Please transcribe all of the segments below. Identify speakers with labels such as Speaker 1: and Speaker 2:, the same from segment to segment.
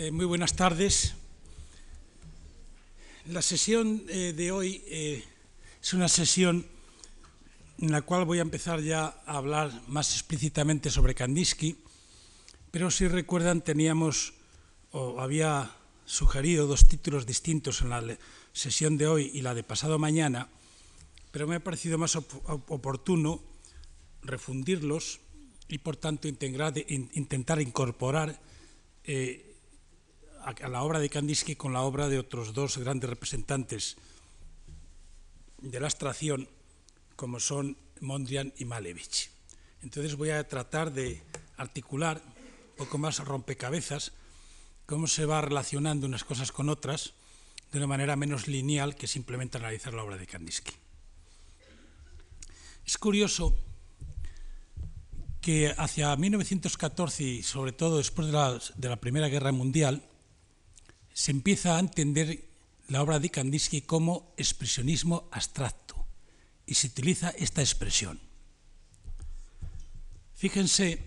Speaker 1: Eh, muy buenas tardes. La sesión eh, de hoy eh, es una sesión en la cual voy a empezar ya a hablar más explícitamente sobre Kandinsky, pero si recuerdan teníamos o había sugerido dos títulos distintos en la sesión de hoy y la de pasado mañana, pero me ha parecido más op oportuno refundirlos y por tanto intentar incorporar a, la obra de Kandinsky con la obra de otros dos grandes representantes de la abstracción como son Mondrian y Malevich. Entonces voy a tratar de articular un poco más rompecabezas cómo se va relacionando unas cosas con otras de una manera menos lineal que simplemente analizar la obra de Kandinsky. Es curioso que hacia 1914 y sobre todo después de la, Primera Guerra Mundial se empieza a entender la obra de Kandinsky como expresionismo abstracto y se utiliza esta expresión. Fíjense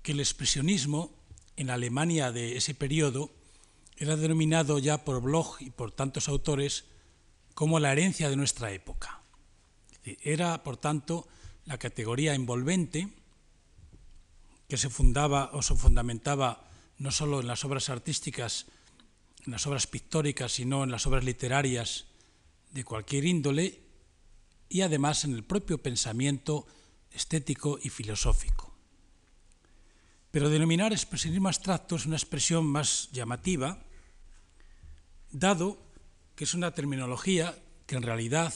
Speaker 1: que el expresionismo en Alemania de ese periodo era denominado ya por Bloch y por tantos autores como la herencia de nuestra época. Era, por tanto, la categoría envolvente que se fundaba o se fundamentaba no solo en las obras artísticas, en las obras pictóricas, sino en las obras literarias de cualquier índole y además en el propio pensamiento estético y filosófico. Pero denominar expresionismo abstracto es una expresión más llamativa, dado que es una terminología que en realidad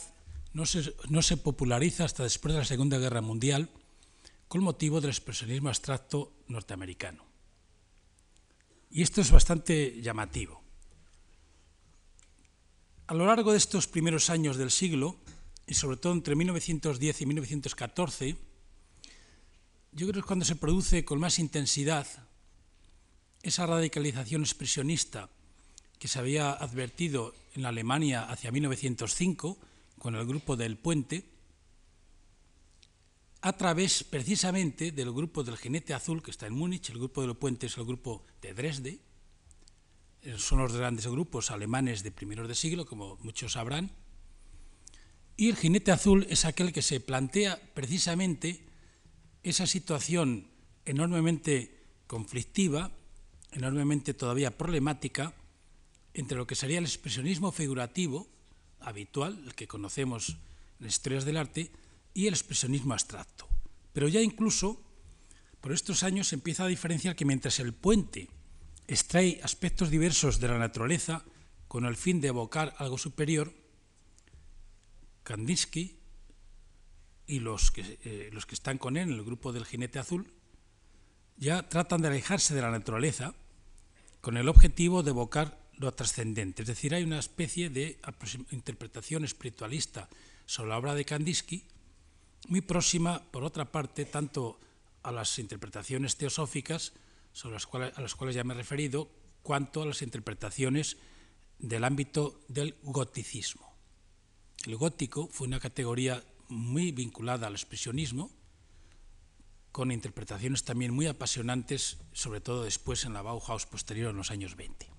Speaker 1: no se, no se populariza hasta después de la Segunda Guerra Mundial con motivo del expresionismo abstracto norteamericano. Y esto es bastante llamativo. A lo largo de estos primeros años del siglo, y sobre todo entre 1910 y 1914, yo creo que es cuando se produce con más intensidad esa radicalización expresionista que se había advertido en la Alemania hacia 1905 con el grupo del Puente, a través precisamente del grupo del Jinete Azul que está en Múnich, el grupo del Puente es el grupo de Dresde, son los grandes grupos alemanes de primeros de siglo, como muchos sabrán, y el Jinete Azul es aquel que se plantea precisamente esa situación enormemente conflictiva, enormemente todavía problemática, entre lo que sería el expresionismo figurativo habitual, el que conocemos en las historias del arte, y el expresionismo abstracto. Pero ya incluso por estos años empieza a diferenciar que mientras el puente extrae aspectos diversos de la naturaleza con el fin de evocar algo superior, Kandinsky y los que, eh, los que están con él en el grupo del jinete azul ya tratan de alejarse de la naturaleza con el objetivo de evocar lo trascendente. Es decir, hay una especie de interpretación espiritualista sobre la obra de Kandinsky, muy próxima, por otra parte, tanto a las interpretaciones teosóficas, sobre las cuales, a las cuales ya me he referido, cuanto a las interpretaciones del ámbito del goticismo. El gótico fue una categoría muy vinculada al expresionismo, con interpretaciones también muy apasionantes, sobre todo después en la Bauhaus posterior en los años 20.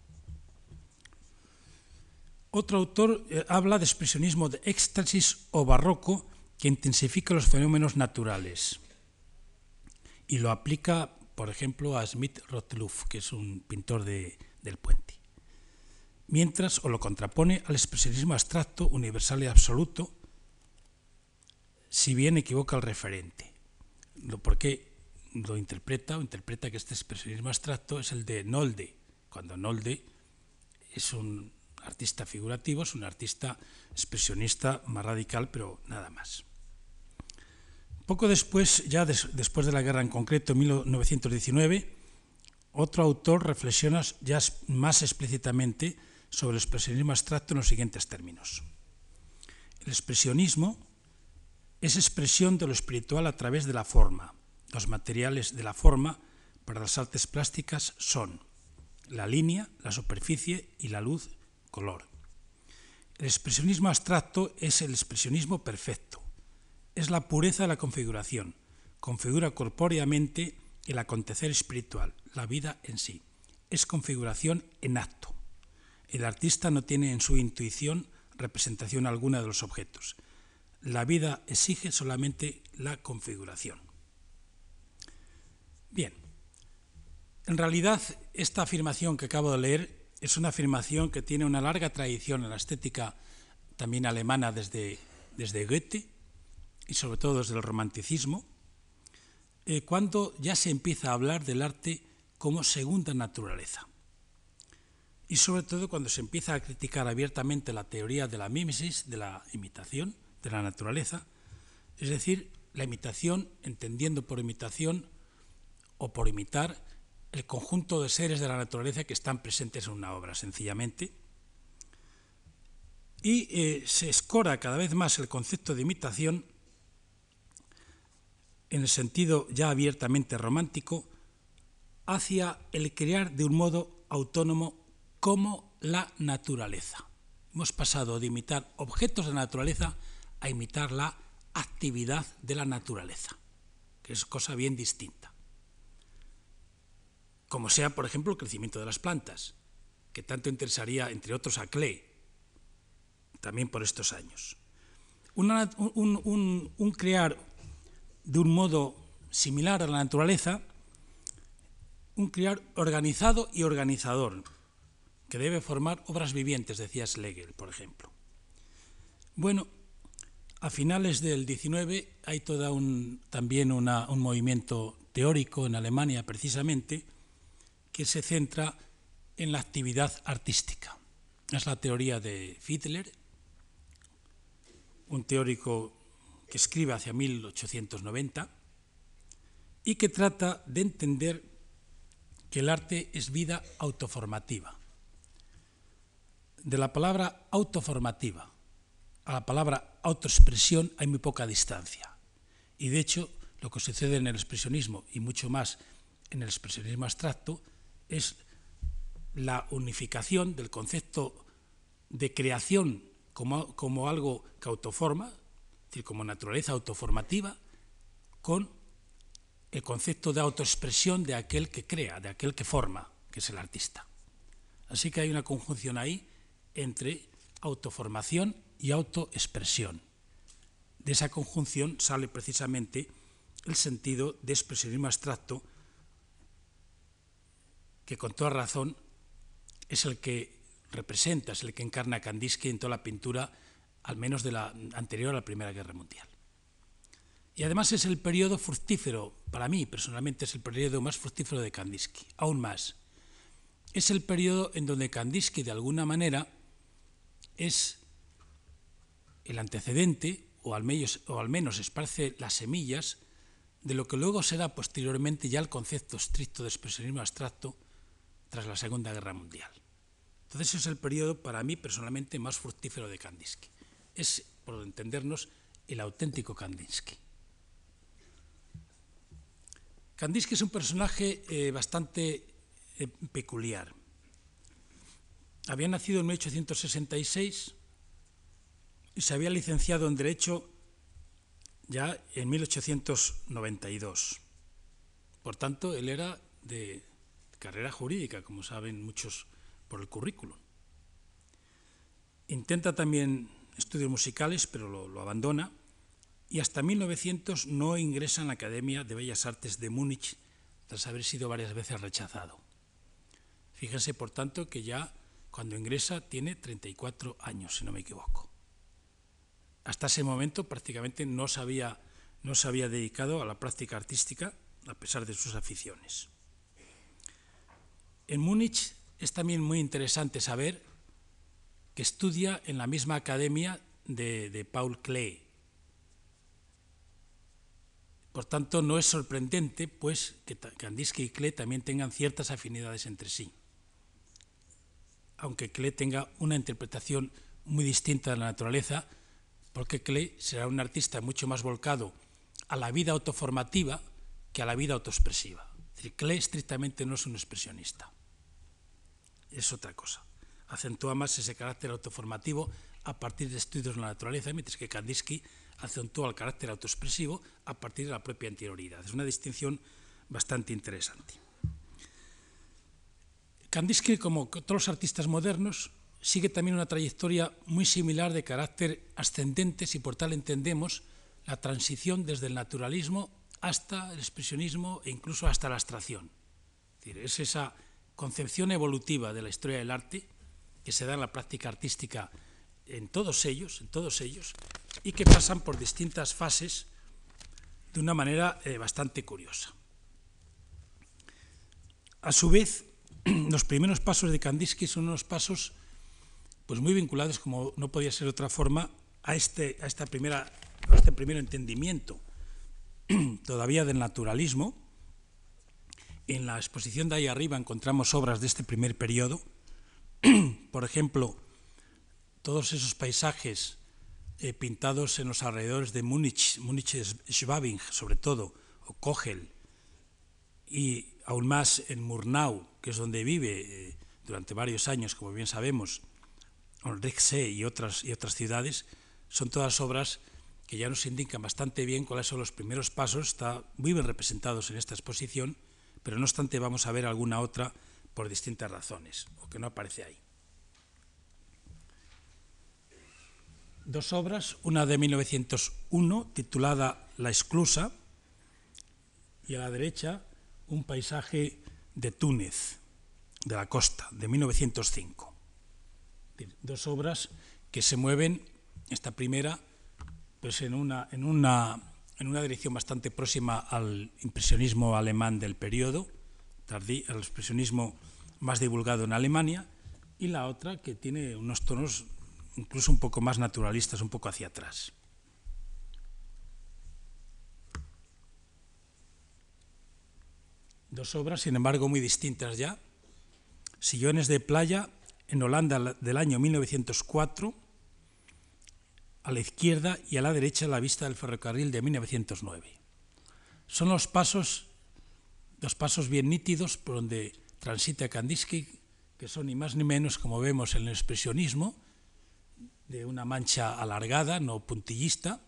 Speaker 1: Otro autor eh, habla de expresionismo de éxtasis o barroco que intensifica los fenómenos naturales y lo aplica, por ejemplo, a Smith Rottluff, que es un pintor de, del puente. Mientras, o lo contrapone al expresionismo abstracto, universal y absoluto, si bien equivoca el referente. Porque lo interpreta o interpreta que este expresionismo abstracto es el de Nolde, cuando Nolde es un artista figurativo, es un artista expresionista más radical, pero nada más. Poco después, ya des, después de la guerra en concreto, en 1919, otro autor reflexiona ya más explícitamente sobre el expresionismo abstracto en los siguientes términos. El expresionismo es expresión de lo espiritual a través de la forma. Los materiales de la forma para las artes plásticas son la línea, la superficie y la luz color. El expresionismo abstracto es el expresionismo perfecto. Es la pureza de la configuración. Configura corpóreamente el acontecer espiritual, la vida en sí. es configuración en acto. El artista no tiene en su intuición representación alguna de los objetos. La vida exige solamente la configuración. Bien, en realidad esta afirmación que acabo de leer es una afirmación que tiene una larga tradición en la estética también alemana desde, desde Goethe y sobre todo desde el romanticismo, eh, cuando ya se empieza a hablar del arte como segunda naturaleza. Y sobre todo cuando se empieza a criticar abiertamente la teoría de la mímesis, de la imitación de la naturaleza, es decir, la imitación, entendiendo por imitación o por imitar el conjunto de seres de la naturaleza que están presentes en una obra, sencillamente. Y eh, se escora cada vez más el concepto de imitación en el sentido ya abiertamente romántico hacia el crear de un modo autónomo como la naturaleza. Hemos pasado de imitar objetos de la naturaleza a imitar la actividad de la naturaleza, que es cosa bien distinta. Como sea, por ejemplo, el crecimiento de las plantas, que tanto interesaría, entre otros, a Klee, también por estos años. un, un crear de un modo similar a la naturaleza, un crear organizado y organizador, que debe formar obras vivientes, decía Schlegel, por ejemplo. Bueno, a finales del XIX hay toda un, también un movimiento teórico en Alemania, precisamente, que se centra en la actividad artística. Es la teoría de Fiedler, un teórico que escribe hacia 1890 y que trata de entender que el arte es vida autoformativa. De la palabra autoformativa a la palabra autoexpresión hay muy poca distancia. Y de hecho, lo que sucede en el expresionismo y mucho más en el expresionismo abstracto es la unificación del concepto de creación como, como algo que autoforma, es decir, como naturaleza autoformativa, con el concepto de autoexpresión de aquel que crea, de aquel que forma, que es el artista. Así que hay una conjunción ahí entre autoformación y autoexpresión. De esa conjunción sale precisamente el sentido de expresionismo abstracto, que con toda razón es el que representa, es el que encarna Kandinsky en toda la pintura al menos de la anterior a la Primera Guerra Mundial. Y además es el periodo fructífero, para mí personalmente es el periodo más fructífero de Kandinsky, aún más. Es el periodo en donde Kandinsky de alguna manera es el antecedente, o al, menos, o al menos esparce las semillas, de lo que luego será posteriormente ya el concepto estricto de expresionismo abstracto tras la Segunda Guerra Mundial. Entonces es el periodo para mí personalmente más fructífero de Kandinsky es, por entendernos, el auténtico Kandinsky. Kandinsky es un personaje eh, bastante eh, peculiar. Había nacido en 1866 y se había licenciado en Derecho ya en 1892. Por tanto, él era de carrera jurídica, como saben muchos por el currículum. Intenta también estudios musicales, pero lo, abandona, y hasta 1900 no ingresa en la Academia de Bellas Artes de Múnich, tras haber sido varias veces rechazado. Fíjense, por tanto, que ya cuando ingresa tiene 34 años, si no me equivoco. Hasta ese momento prácticamente no se había, no se había dedicado a la práctica artística, a pesar de sus aficiones. En Múnich es también muy interesante saber estudia en la misma academia de, Paul Klee. Por tanto, no es sorprendente pues, que Kandinsky y Klee también tengan ciertas afinidades entre sí, aunque Klee tenga una interpretación muy distinta de la naturaleza, porque Klee será un artista mucho más volcado a la vida autoformativa que a la vida autoexpresiva. Klee estrictamente no es un expresionista, es otra cosa acentúa más ese carácter autoformativo a partir de estudios de la naturaleza, mientras que Kandinsky acentúa el carácter autoexpresivo a partir de la propia anterioridad. Es una distinción bastante interesante. Kandinsky, como todos los artistas modernos, sigue también una trayectoria muy similar de carácter ascendente, si por tal entendemos la transición desde el naturalismo hasta el expresionismo e incluso hasta la abstracción. Es, decir, es esa concepción evolutiva de la historia del arte que se da en la práctica artística en todos ellos, en todos ellos, y que pasan por distintas fases de una manera eh, bastante curiosa. A su vez, los primeros pasos de Kandinsky son unos pasos pues muy vinculados, como no podía ser de otra forma, a este, a esta primera, a este primer entendimiento todavía del naturalismo. En la exposición de ahí arriba encontramos obras de este primer periodo. Por ejemplo, todos esos paisajes eh, pintados en los alrededores de Múnich, Múnich-Schwabing sobre todo, o Kogel, y aún más en Murnau, que es donde vive eh, durante varios años, como bien sabemos, Rixé y otras, y otras ciudades, son todas obras que ya nos indican bastante bien cuáles son los primeros pasos, están muy bien representados en esta exposición, pero no obstante vamos a ver alguna otra por distintas razones, o que no aparece ahí. Dos obras, una de 1901 titulada La Exclusa y a la derecha un paisaje de Túnez, de la costa, de 1905 dos obras que se mueven, esta primera, pues en una, en una, en una dirección bastante próxima al impresionismo alemán del periodo, tardí, al expresionismo más divulgado en Alemania, y la otra que tiene unos tonos incluso un poco más naturalistas, un poco hacia atrás. Dos obras, sin embargo, muy distintas ya. Sillones de playa en Holanda del año 1904, a la izquierda y a la derecha la vista del ferrocarril de 1909. Son los pasos, los pasos bien nítidos por donde transita Kandinsky, que son ni más ni menos, como vemos en el expresionismo, de una mancha alargada, no puntillista.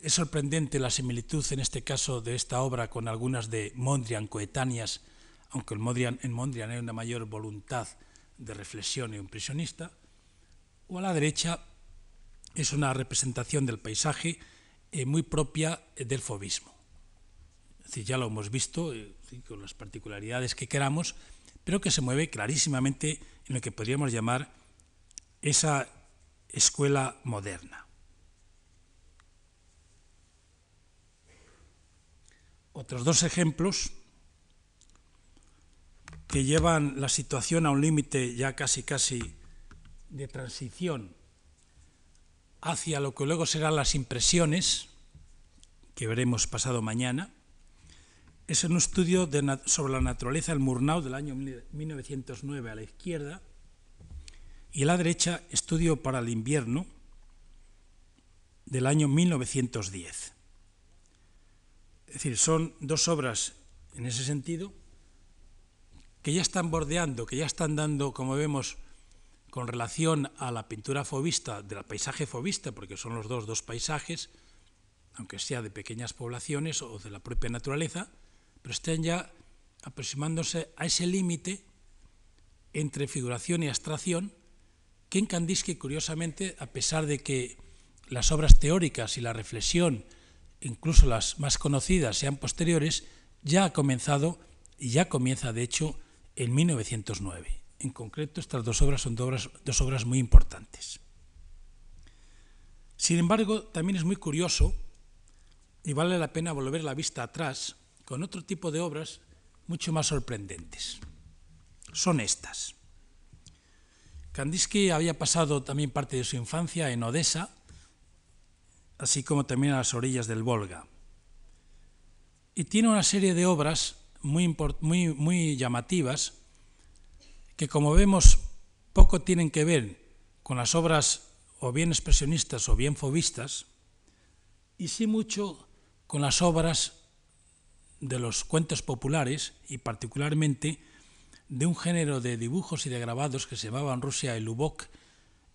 Speaker 1: Es sorprendente la similitud en este caso de esta obra con algunas de Mondrian coetáneas, aunque en Mondrian hay una mayor voluntad de reflexión impresionista, o a la derecha es una representación del paisaje eh, muy propia del fobismo. Decir, ya lo hemos visto eh, con las particularidades que queramos, pero que se mueve clarísimamente en lo que podríamos llamar esa escuela moderna. Otros dos ejemplos que llevan la situación a un límite ya casi casi de transición hacia lo que luego serán las impresiones, que veremos pasado mañana, es un estudio sobre la naturaleza del Murnau del año 1909 a la izquierda y a la derecha estudio para el invierno del año 1910. Es decir, son dos obras en ese sentido que ya están bordeando, que ya están dando, como vemos, con relación a la pintura fobista, del paisaje fobista, porque son los dos, dos paisajes, aunque sea de pequeñas poblaciones o de la propia naturaleza, pero están ya aproximándose a ese límite entre figuración y abstracción, que en Kandinsky, curiosamente, a pesar de que las obras teóricas y la reflexión, incluso las más conocidas, sean posteriores, ya ha comenzado y ya comienza, de hecho, en 1909. En concreto, estas dos obras son dos obras, dos obras muy importantes. Sin embargo, también es muy curioso y vale la pena volver la vista atrás con otro tipo de obras mucho más sorprendentes. Son estas. Kandinsky había pasado también parte de su infancia en Odessa, así como también a las orillas del Volga. Y tiene una serie de obras muy, muy, muy llamativas que, como vemos, poco tienen que ver con las obras o bien expresionistas o bien fobistas, y sí mucho con las obras de los cuentos populares y particularmente de un género de dibujos y de grabados que se llamaban Rusia y Lubok,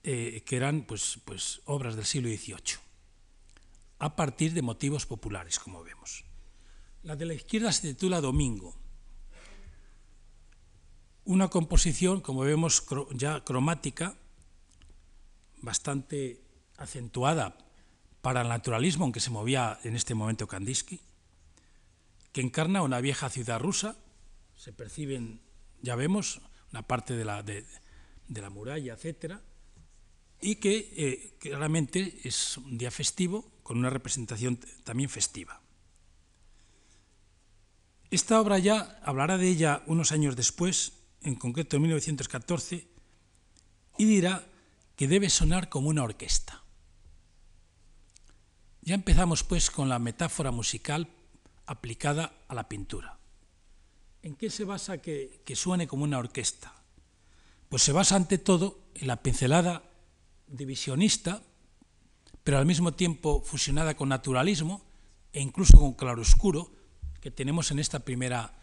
Speaker 1: eh, que eran pues, pues, obras del siglo XVIII, a partir de motivos populares, como vemos. La de la izquierda se titula Domingo. una composición, como vemos, ya cromática, bastante acentuada para el naturalismo en que se movía en este momento Kandinsky, que encarna una vieja ciudad rusa, se perciben, ya vemos, una parte de la, de, la muralla, etcétera, y que eh, claramente es un día festivo con una representación también festiva. Esta obra ya hablará de ella unos años después, en concreto en 1914, y dirá que debe sonar como una orquesta. Ya empezamos pues con la metáfora musical aplicada a la pintura. ¿En qué se basa que, suene como una orquesta? Pues se basa ante todo en la pincelada divisionista, pero al mismo tiempo fusionada con naturalismo e incluso con claroscuro que tenemos en esta primera,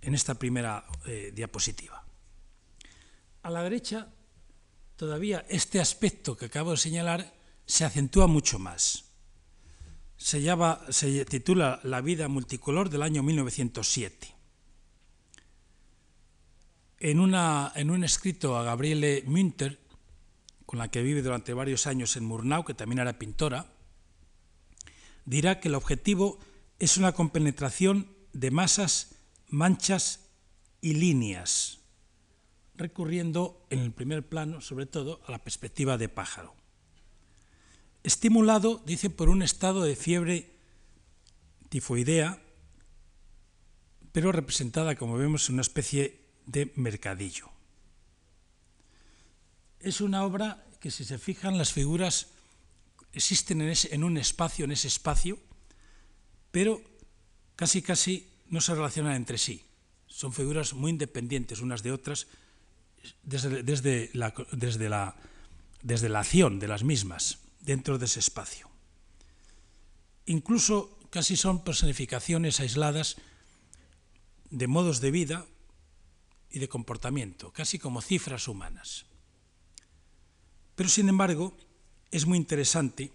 Speaker 1: en esta primera eh, diapositiva. A la derecha, todavía este aspecto que acabo de señalar se acentúa mucho más. Se, llama, se titula La vida multicolor del año 1907. En, una, en un escrito a Gabriele Münter, con la que vive durante varios años en Murnau, que también era pintora, dirá que el objetivo es una compenetración de masas, manchas y líneas, recurriendo en el primer plano, sobre todo, a la perspectiva de pájaro. Estimulado, dice, por un estado de fiebre tifoidea, pero representada, como vemos, en una especie de mercadillo. Es una obra que, si se fijan, las figuras existen en, un espacio, en ese espacio, pero casi casi no se relacionan entre sí. Son figuras muy independientes unas de otras desde la acción de las mismas dentro de ese espacio. Incluso casi son personificaciones aisladas de modos de vida y de comportamiento, casi como cifras humanas. Pero sin embargo, es muy interesante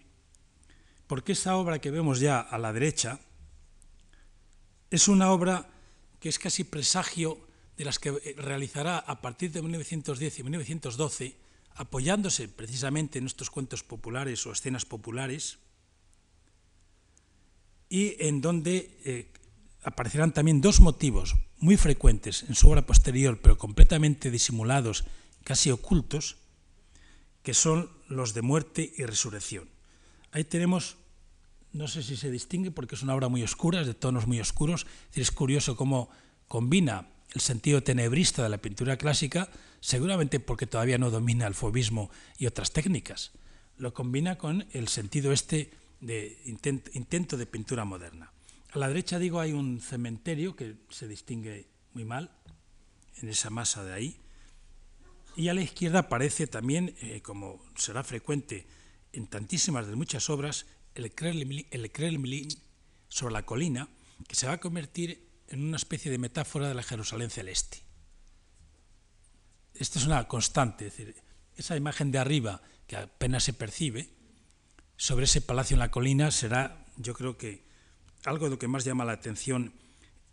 Speaker 1: porque esta obra que vemos ya a la derecha, es una obra que es casi presagio de las que realizará a partir de 1910 y 1912, apoyándose precisamente en estos cuentos populares o escenas populares, y en donde eh, aparecerán también dos motivos muy frecuentes en su obra posterior, pero completamente disimulados, casi ocultos, que son los de muerte y resurrección. Ahí tenemos no sé si se distingue porque es una obra muy oscura, es de tonos muy oscuros. Es curioso cómo combina el sentido tenebrista de la pintura clásica, seguramente porque todavía no domina el fobismo y otras técnicas. Lo combina con el sentido este de intento, de pintura moderna. A la derecha, digo, hay un cementerio que se distingue muy mal en esa masa de ahí. Y a la izquierda aparece también, eh, como será frecuente en tantísimas de muchas obras, el Kremlin sobre la colina, que se va a convertir en una especie de metáfora de la Jerusalén celeste. Esta es una constante, es decir, esa imagen de arriba que apenas se percibe sobre ese palacio en la colina será, yo creo que, algo de lo que más llama la atención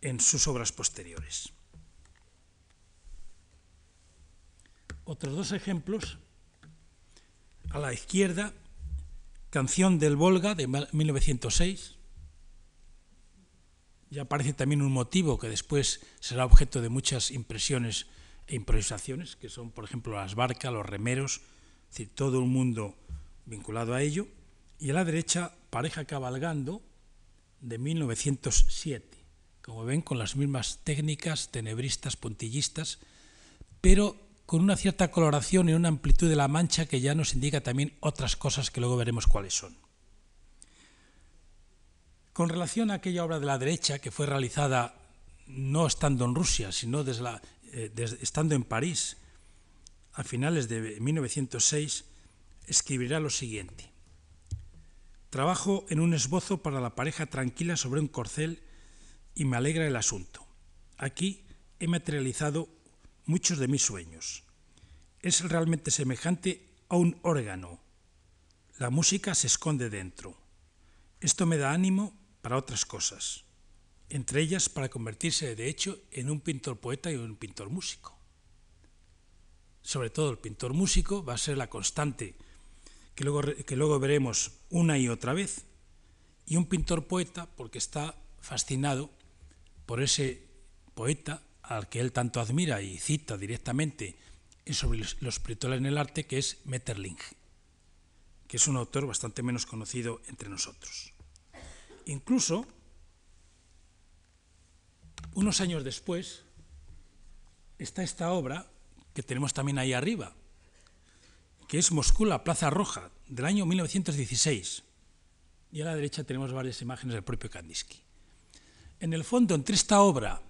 Speaker 1: en sus obras posteriores. Otros dos ejemplos. A la izquierda Canción del Volga de 1906. Ya aparece también un motivo que después será objeto de muchas impresiones improvisaciones, que son, por ejemplo, las barcas, los remeros, es decir, todo un mundo vinculado a ello. Y a la derecha, Pareja Cabalgando, de 1907, como ven, con las mismas técnicas tenebristas, puntillistas, pero con una cierta coloración y una amplitud de la mancha que ya nos indica también otras cosas que luego veremos cuáles son. Con relación a aquella obra de la derecha que fue realizada no estando en Rusia, sino desde eh, estando en París a finales de 1906, escribirá lo siguiente. Trabajo en un esbozo para la pareja tranquila sobre un corcel y me alegra el asunto. Aquí he materializado muchos de mis sueños. Es realmente semejante a un órgano. La música se esconde dentro. Esto me da ánimo para otras cosas, entre ellas para convertirse de hecho en un pintor poeta y un pintor músico. sobre todo el pintor músico, va a ser la constante que luego, que luego veremos una y otra vez, y un pintor poeta porque está fascinado por ese poeta al que él tanto admira y cita directamente sobre los espirituales en el arte, que es Metterling, que es un autor bastante menos conocido entre nosotros. Incluso, unos años después, está esta obra que tenemos también ahí arriba, que es Moscú, la Plaza Roja, del año 1916. Y a la derecha tenemos varias imágenes del propio Kandinsky. En el fondo, entre esta obra,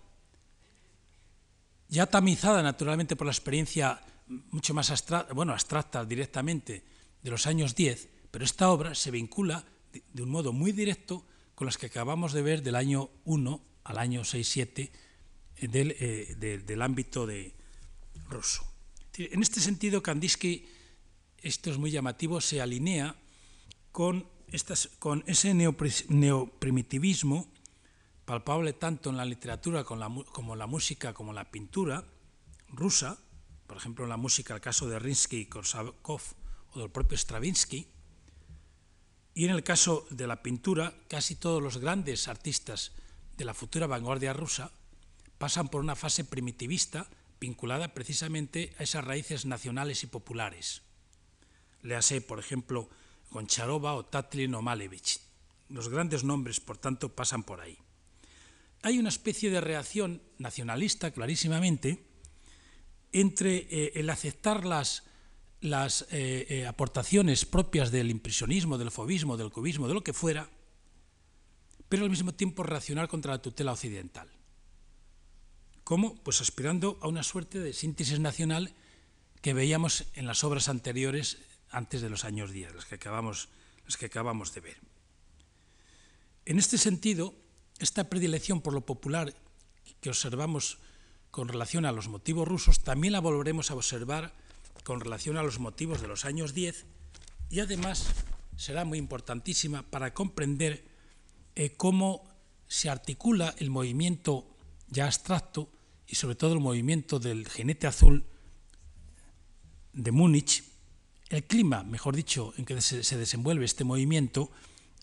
Speaker 1: ya tamizada naturalmente por la experiencia mucho más abstracta, bueno, abstracta directamente de los años 10, pero esta obra se vincula de, un modo muy directo con las que acabamos de ver del año 1 al año 6-7 eh, del, eh, del ámbito de ruso. En este sentido, Kandinsky esto es muy llamativo, se alinea con, estas, con ese neoprimitivismo palpable tanto en la literatura como en la música, como en la pintura rusa, por ejemplo en la música, el caso de Rinsky y Korsakov o del propio Stravinsky, y en el caso de la pintura, casi todos los grandes artistas de la futura vanguardia rusa pasan por una fase primitivista vinculada precisamente a esas raíces nacionales y populares. Léase, por ejemplo, Goncharova o Tatlin o Malevich. Los grandes nombres, por tanto, pasan por ahí. Hay una especie de reacción nacionalista, clarísimamente, entre eh, el aceptar las, las eh, eh, aportaciones propias del impresionismo, del fobismo, del cubismo, de lo que fuera, pero al mismo tiempo reaccionar contra la tutela occidental. ¿Cómo? Pues aspirando a una suerte de síntesis nacional que veíamos en las obras anteriores antes de los años 10, las que acabamos, las que acabamos de ver. En este sentido, esta predilección por lo popular que observamos con relación a los motivos rusos, también la volveremos a observar con relación a los motivos de los años 10 y además será muy importantísima para comprender eh, cómo se articula el movimiento ya abstracto y sobre todo el movimiento del jinete azul de Múnich el clima, mejor dicho, en que se desenvuelve este movimiento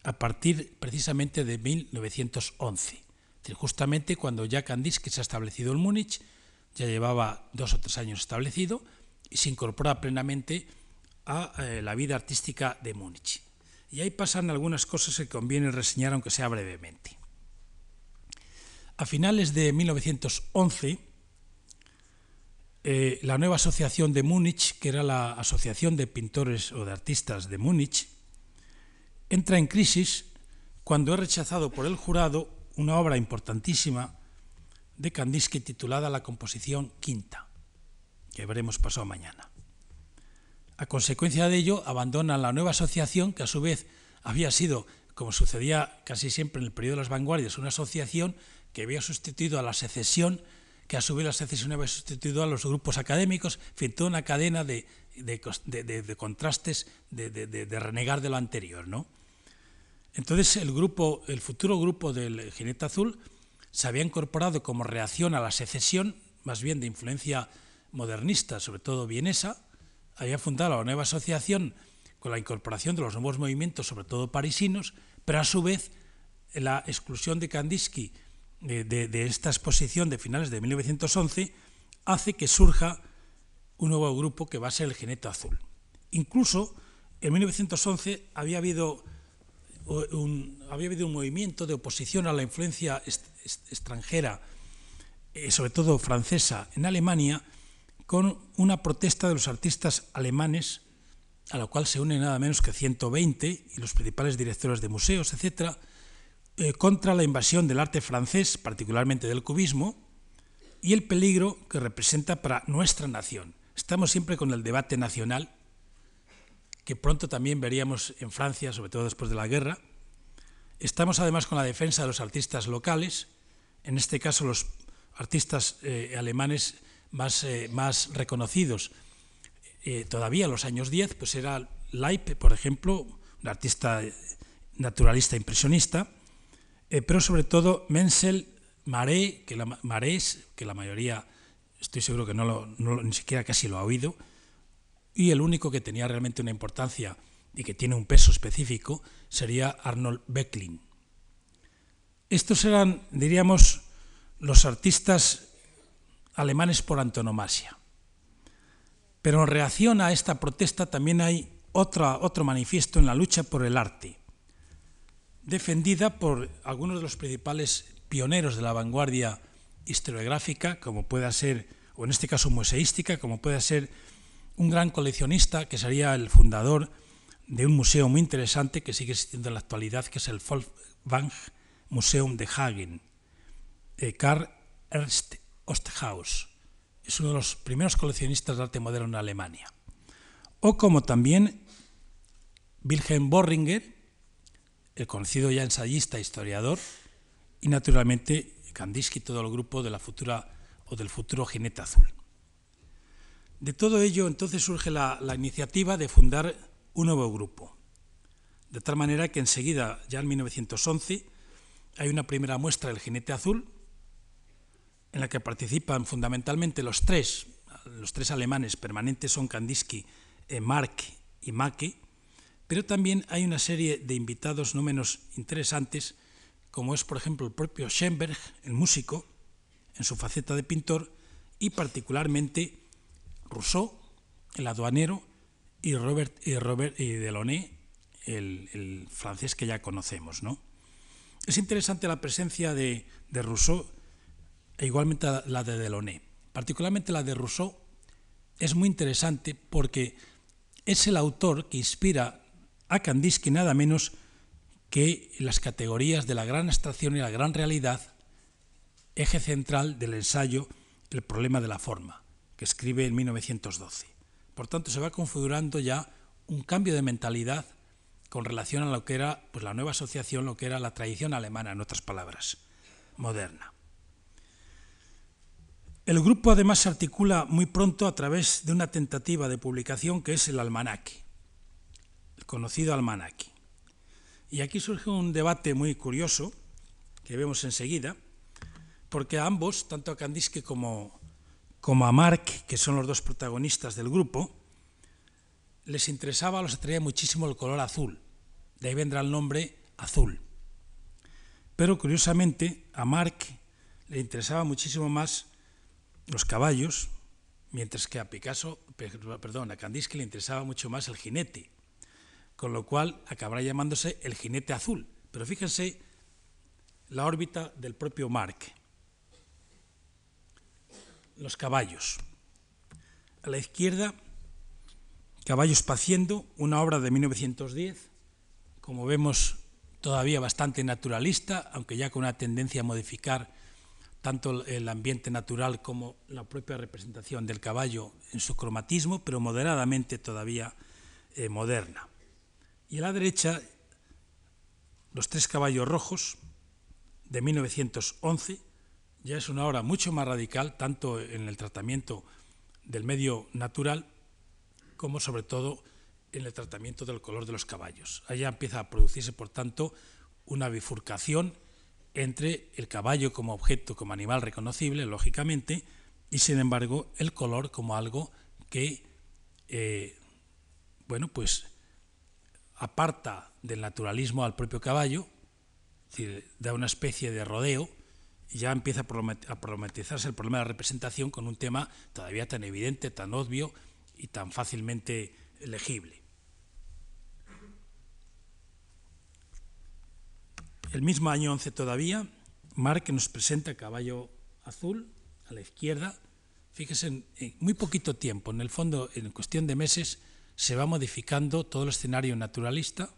Speaker 1: a partir precisamente de 1911. justamente cuando ya Kandinsky se ha establecido en Múnich, ya llevaba dos o tres años establecido y se incorpora plenamente a eh, la vida artística de Múnich. Y ahí pasan algunas cosas que conviene reseñar, aunque sea brevemente. A finales de 1911, eh, la nueva asociación de Múnich, que era la Asociación de Pintores o de Artistas de Múnich, entra en crisis cuando es rechazado por el jurado una obra importantísima de Kandinsky titulada La composición quinta, que veremos pasado mañana. A consecuencia de ello, abandona la nueva asociación, que a su vez había sido, como sucedía casi siempre en el periodo de las vanguardias, una asociación que había sustituido a la secesión que a su vez la secesión había sustituido a los grupos académicos, en fin, toda una cadena de, contrastes, de, renegar de lo anterior. Entonces el, grupo, el futuro grupo del Jinete Azul se había incorporado como reacción a la secesión, más bien de influencia modernista, sobre todo vienesa, había fundado la nueva asociación con la incorporación de los nuevos movimientos, sobre todo parisinos, pero a su vez la exclusión de Kandinsky de, esta exposición de finales de 1911 hace que surja un nuevo grupo que va a ser el Geneto Azul. Incluso en 1911 había habido un, había habido un movimiento de oposición a la influencia extranjera, eh, sobre todo francesa, en Alemania, con una protesta de los artistas alemanes, a la cual se unen nada menos que 120 y los principales directores de museos, etcétera, eh, contra la invasión del arte francés, particularmente del cubismo, y el peligro que representa para nuestra nación. Estamos siempre con el debate nacional, que pronto también veríamos en Francia, sobre todo después de la guerra. Estamos además con la defensa de los artistas locales, en este caso los artistas eh, alemanes más, eh, más reconocidos todavía en los años 10, pues era Leip, por ejemplo, un artista naturalista impresionista, eh, pero sobre todo Menzel, Maré, que la, Marés, que la mayoría estoy seguro que no, lo, ni siquiera casi lo ha oído, y el único que tenía realmente una importancia y que tiene un peso específico sería Arnold Becklin. Estos eran, diríamos, los artistas alemanes por antonomasia. Pero en reacción a esta protesta también hay otro manifiesto en la lucha por el arte, defendida por algunos de los principales pioneros de la vanguardia historiográfica, como pueda ser, o en este caso museística, como pueda ser un gran coleccionista que sería el fundador de un museo muy interesante que sigue existiendo en la actualidad, que es el Wolfgang Museum de Hagen, eh, Karl Ernst Osthaus. Es uno de los primeros coleccionistas de arte moderno en Alemania. O como también Wilhelm Borringer, el conocido ya ensayista e historiador, y naturalmente Kandinsky y todo el grupo de la futura o del futuro jinete azul. De todo ello entonces surge la, la iniciativa de fundar un nuevo grupo. De tal manera que enseguida, ya en 1911, hay una primera muestra del jinete azul, en la que participan fundamentalmente los tres, los tres alemanes permanentes son Kandinsky, eh, Mark y Macke, pero también hay una serie de invitados no menos interesantes, como es por ejemplo el propio Schoenberg, el músico, en su faceta de pintor, y particularmente Rousseau, el aduanero, y Robert, y Delaunay, el, el, francés que ya conocemos. ¿no? Es interesante la presencia de, de Rousseau e igualmente la de Delaunay. Particularmente la de Rousseau es muy interesante porque es el autor que inspira a Kandinsky nada menos que las categorías de la gran abstracción y la gran realidad, eje central del ensayo El problema de la forma, que escribe en 1912. Por tanto, se va configurando ya un cambio de mentalidad con relación a lo que era pues, la nueva asociación, lo que era la tradición alemana, en otras palabras, moderna. El grupo además se articula muy pronto a través de una tentativa de publicación que es el almanaque, el conocido almanaque. Y aquí surge un debate muy curioso que vemos enseguida, porque a ambos, tanto a Kandinsky como, a Mark, que son los dos protagonistas del grupo, les interesaba, los atraía muchísimo el color azul. De ahí vendrá el nombre azul. Pero curiosamente a Mark le interesaba muchísimo más los caballos, mientras que a Picasso, perdón, a Kandinsky le interesaba mucho más el jinete, con lo cual acabará llamándose el jinete azul. Pero fíjense la órbita del propio Marc. Los caballos. A la izquierda, Caballos Paciendo, una obra de 1910, como vemos todavía bastante naturalista, aunque ya con una tendencia a modificar tanto el ambiente natural como la propia representación del caballo en su cromatismo, pero moderadamente todavía eh, moderna. Y a la derecha, los tres caballos rojos de 1911, ya es una obra mucho más radical, tanto en el tratamiento del medio natural como sobre todo en el tratamiento del color de los caballos. Allá empieza a producirse, por tanto, una bifurcación entre el caballo como objeto, como animal reconocible, lógicamente, y sin embargo el color como algo que, eh, bueno, pues aparta del naturalismo al propio caballo, es decir, da una especie de rodeo, y ya empieza a problematizarse el problema de la representación con un tema todavía tan evidente, tan obvio y tan fácilmente legible. El mismo año 11 todavía, Mark nos presenta Caballo Azul a la izquierda. Fíjese, en, muy poquito tiempo, en el fondo, en cuestión de meses, se va modificando todo el escenario naturalista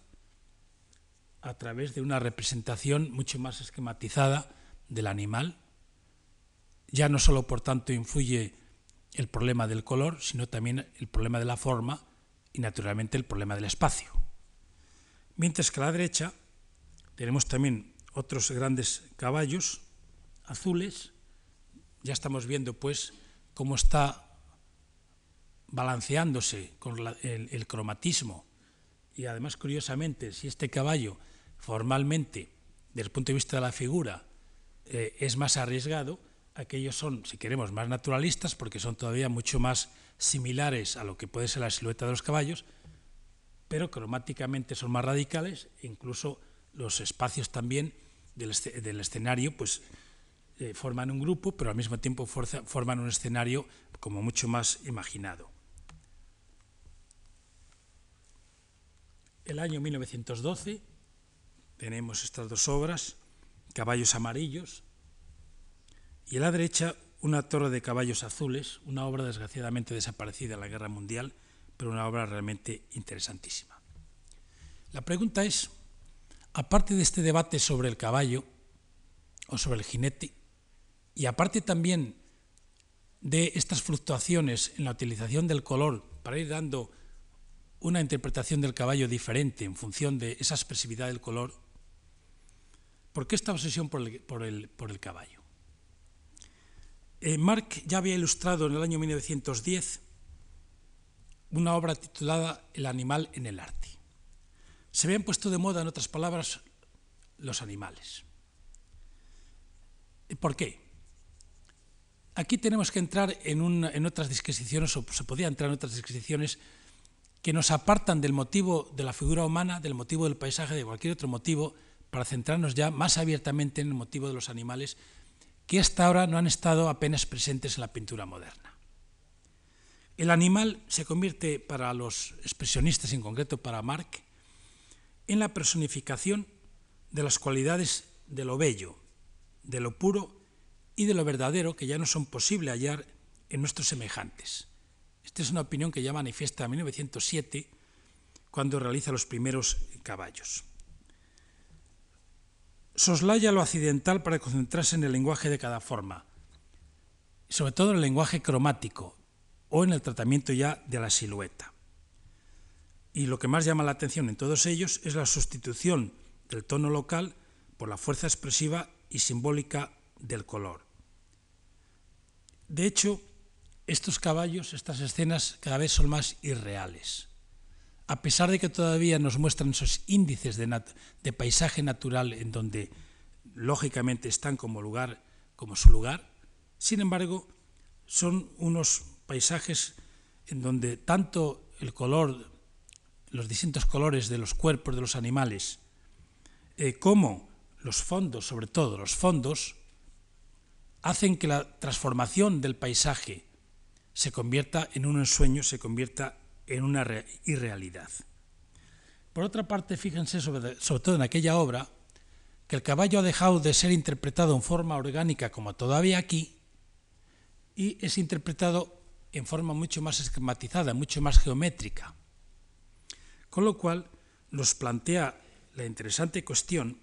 Speaker 1: a través de una representación mucho más esquematizada del animal. Ya no solo, por tanto, influye el problema del color, sino también el problema de la forma y, naturalmente, el problema del espacio. Mientras que a la derecha tenemos también otros grandes caballos azules. Ya estamos viendo pues cómo está balanceándose con el, cromatismo. Y además, curiosamente, si este caballo formalmente, desde el punto de vista de la figura, eh, es más arriesgado, aquellos son, si queremos, más naturalistas porque son todavía mucho más similares a lo que puede ser la silueta de los caballos, pero cromáticamente son más radicales, incluso los espacios también del, escenario pues, eh, forman un grupo, pero al mismo tiempo forman un escenario como mucho más imaginado. El año 1912 tenemos estas dos obras, Caballos Amarillos, y a la derecha una torre de caballos azules, una obra desgraciadamente desaparecida en la Guerra Mundial, pero una obra realmente interesantísima. La pregunta es, aparte de este debate sobre el caballo o sobre el jinete, y aparte también de estas fluctuaciones en la utilización del color para ir dando una interpretación del caballo diferente en función de esa expresividad del color, ¿por qué esta obsesión por el, caballo? Eh, Marc ya había ilustrado en el año 1910 una obra titulada El animal en el arte. Se habían puesto de moda, en otras palabras, los animales. ¿Por qué? Aquí tenemos que entrar en, otras disquisiciones, o se podía entrar en otras disquisiciones, que nos apartan del motivo de la figura humana, del motivo del paisaje, de cualquier otro motivo, para centrarnos ya más abiertamente en el motivo de los animales, que hasta ahora no han estado apenas presentes en la pintura moderna. El animal se convierte para los expresionistas, en concreto para Marc, en la personificación de las cualidades de lo bello, de lo puro y de lo verdadero que ya no son posible hallar en nuestros semejantes. Esta es una opinión que ya manifiesta en 1907 cuando realiza los primeros caballos. Soslaya lo accidental para concentrarse en el lenguaje de cada forma, sobre todo en el lenguaje cromático o en el tratamiento ya de la silueta. Y lo que más llama la atención en todos ellos es la sustitución del tono local por la fuerza expresiva y simbólica del color. De hecho, estos caballos, estas escenas cada vez son más irreales. A pesar de que todavía nos muestran esos índices de, paisaje natural en donde lógicamente están como lugar, como su lugar, sin embargo, son unos paisajes en donde tanto el color los distintos colores de los cuerpos de los animales, eh, como los fondos, sobre todo los fondos, hacen que la transformación del paisaje se convierta en un ensueño, se convierta en una irrealidad. Por otra parte, fíjense sobre todo en aquella obra, que el caballo ha dejado de ser interpretado en forma orgánica como todavía aquí, y es interpretado en forma mucho más esquematizada, mucho más geométrica. Con lo cual nos plantea la interesante cuestión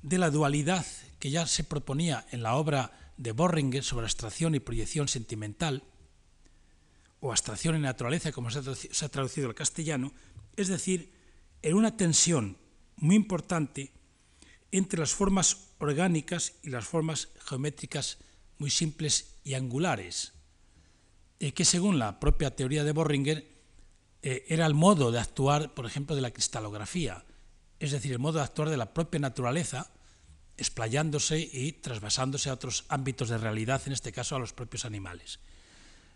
Speaker 1: de la dualidad que ya se proponía en la obra de Borringer sobre abstracción y proyección sentimental, o abstracción y naturaleza, como se ha traducido al castellano, es decir, en una tensión muy importante entre las formas orgánicas y las formas geométricas muy simples y angulares, eh, que según la propia teoría de Borringer eh, era el modo de actuar, por ejemplo, de la cristalografía, es decir, el modo de actuar de la propia naturaleza, explayándose y trasvasándose a otros ámbitos de realidad, en este caso a los propios animales.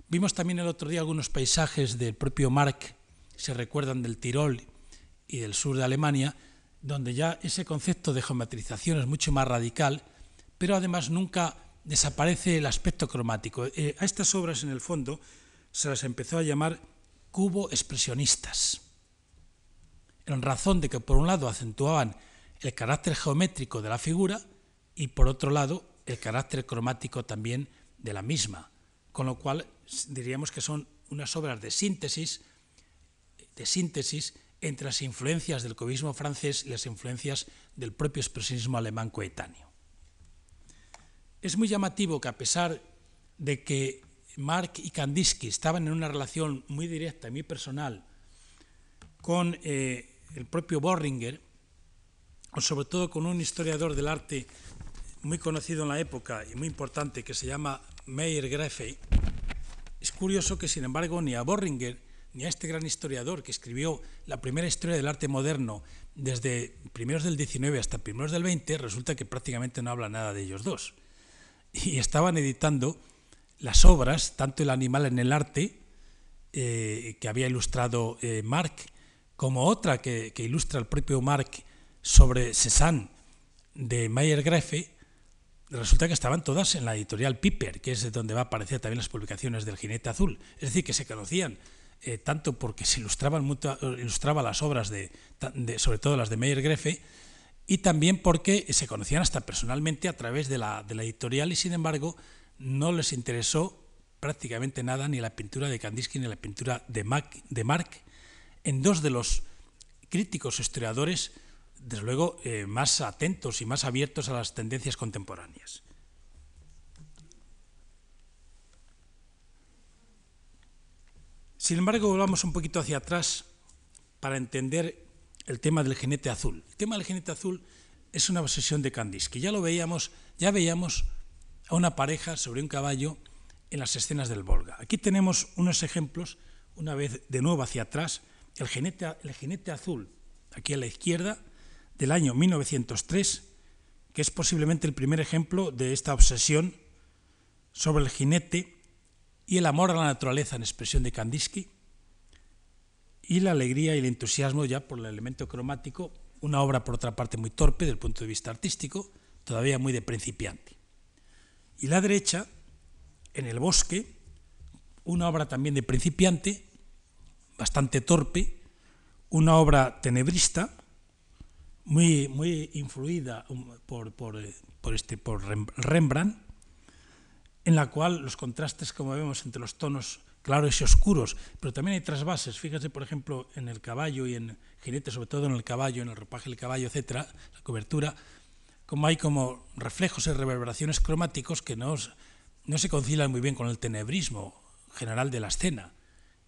Speaker 1: Vimos también el otro día algunos paisajes del propio Marc, se recuerdan del Tirol y del sur de Alemania, donde ya ese concepto de geometrización es mucho más radical, pero además nunca desaparece el aspecto cromático. Eh, a estas obras, en el fondo, se las empezó a llamar cubo expresionistas, en razón de que por un lado acentuaban el carácter geométrico de la figura y por otro lado el carácter cromático también de la misma, con lo cual diríamos que son unas obras de síntesis, de síntesis entre las influencias del cubismo francés y las influencias del propio expresionismo alemán coetáneo. Es muy llamativo que a pesar de que Mark y Kandinsky estaban en una relación muy directa y muy personal con eh, el propio Borringer, o sobre todo con un historiador del arte muy conocido en la época y muy importante que se llama Meyer Greffey, es curioso que sin embargo ni a Borringer ni a este gran historiador que escribió la primera historia del arte moderno desde primeros del 19 hasta primeros del 20, resulta que prácticamente no habla nada de ellos dos. y estaban editando las obras, tanto el animal en el arte, eh, que había ilustrado eh, Marc, como otra que, ilustra el propio Marc sobre Cézanne de Mayer Grefe, resulta que estaban todas en la editorial Piper, que es de donde va a aparecer también las publicaciones del Jinete Azul. Es decir, que se conocían eh, tanto porque se ilustraban ilustraba las obras de, sobre todo las de Mayer Grefe, y también porque se conocían hasta personalmente a través de la, de la editorial y sin embargo no les interesó prácticamente nada ni la pintura de Kandinsky ni la pintura de, Mac, de Marc, en dos de los críticos historiadores, desde luego, eh, más atentos y más abiertos a las tendencias contemporáneas. Sin embargo, volvamos un poquito hacia atrás para entender el tema del jinete azul. El tema del jinete azul es una obsesión de Kandinsky. Ya lo veíamos, ya veíamos a una pareja sobre un caballo en las escenas del Volga. Aquí tenemos unos ejemplos, una vez de nuevo hacia atrás, el jinete, el jinete azul, aquí a la izquierda, del año 1903, que es posiblemente el primer ejemplo de esta obsesión sobre el jinete y el amor a la naturaleza en expresión de Kandinsky, y la alegría y el entusiasmo ya por el elemento cromático, una obra por otra parte muy torpe desde el punto de vista artístico, todavía muy de principiante. Y la derecha, en el bosque, una obra también de principiante, bastante torpe, una obra tenebrista, muy, muy influida por, por, por, este, por Rembrandt, en la cual los contrastes, como vemos, entre los tonos claros y oscuros, pero también hay trasvases. Fíjese, por ejemplo, en el caballo y en jinete, sobre todo en el caballo, en el ropaje del caballo, etcétera, la cobertura, como hay como reflejos y reverberaciones cromáticos que no, no se concilian muy bien con el tenebrismo general de la escena.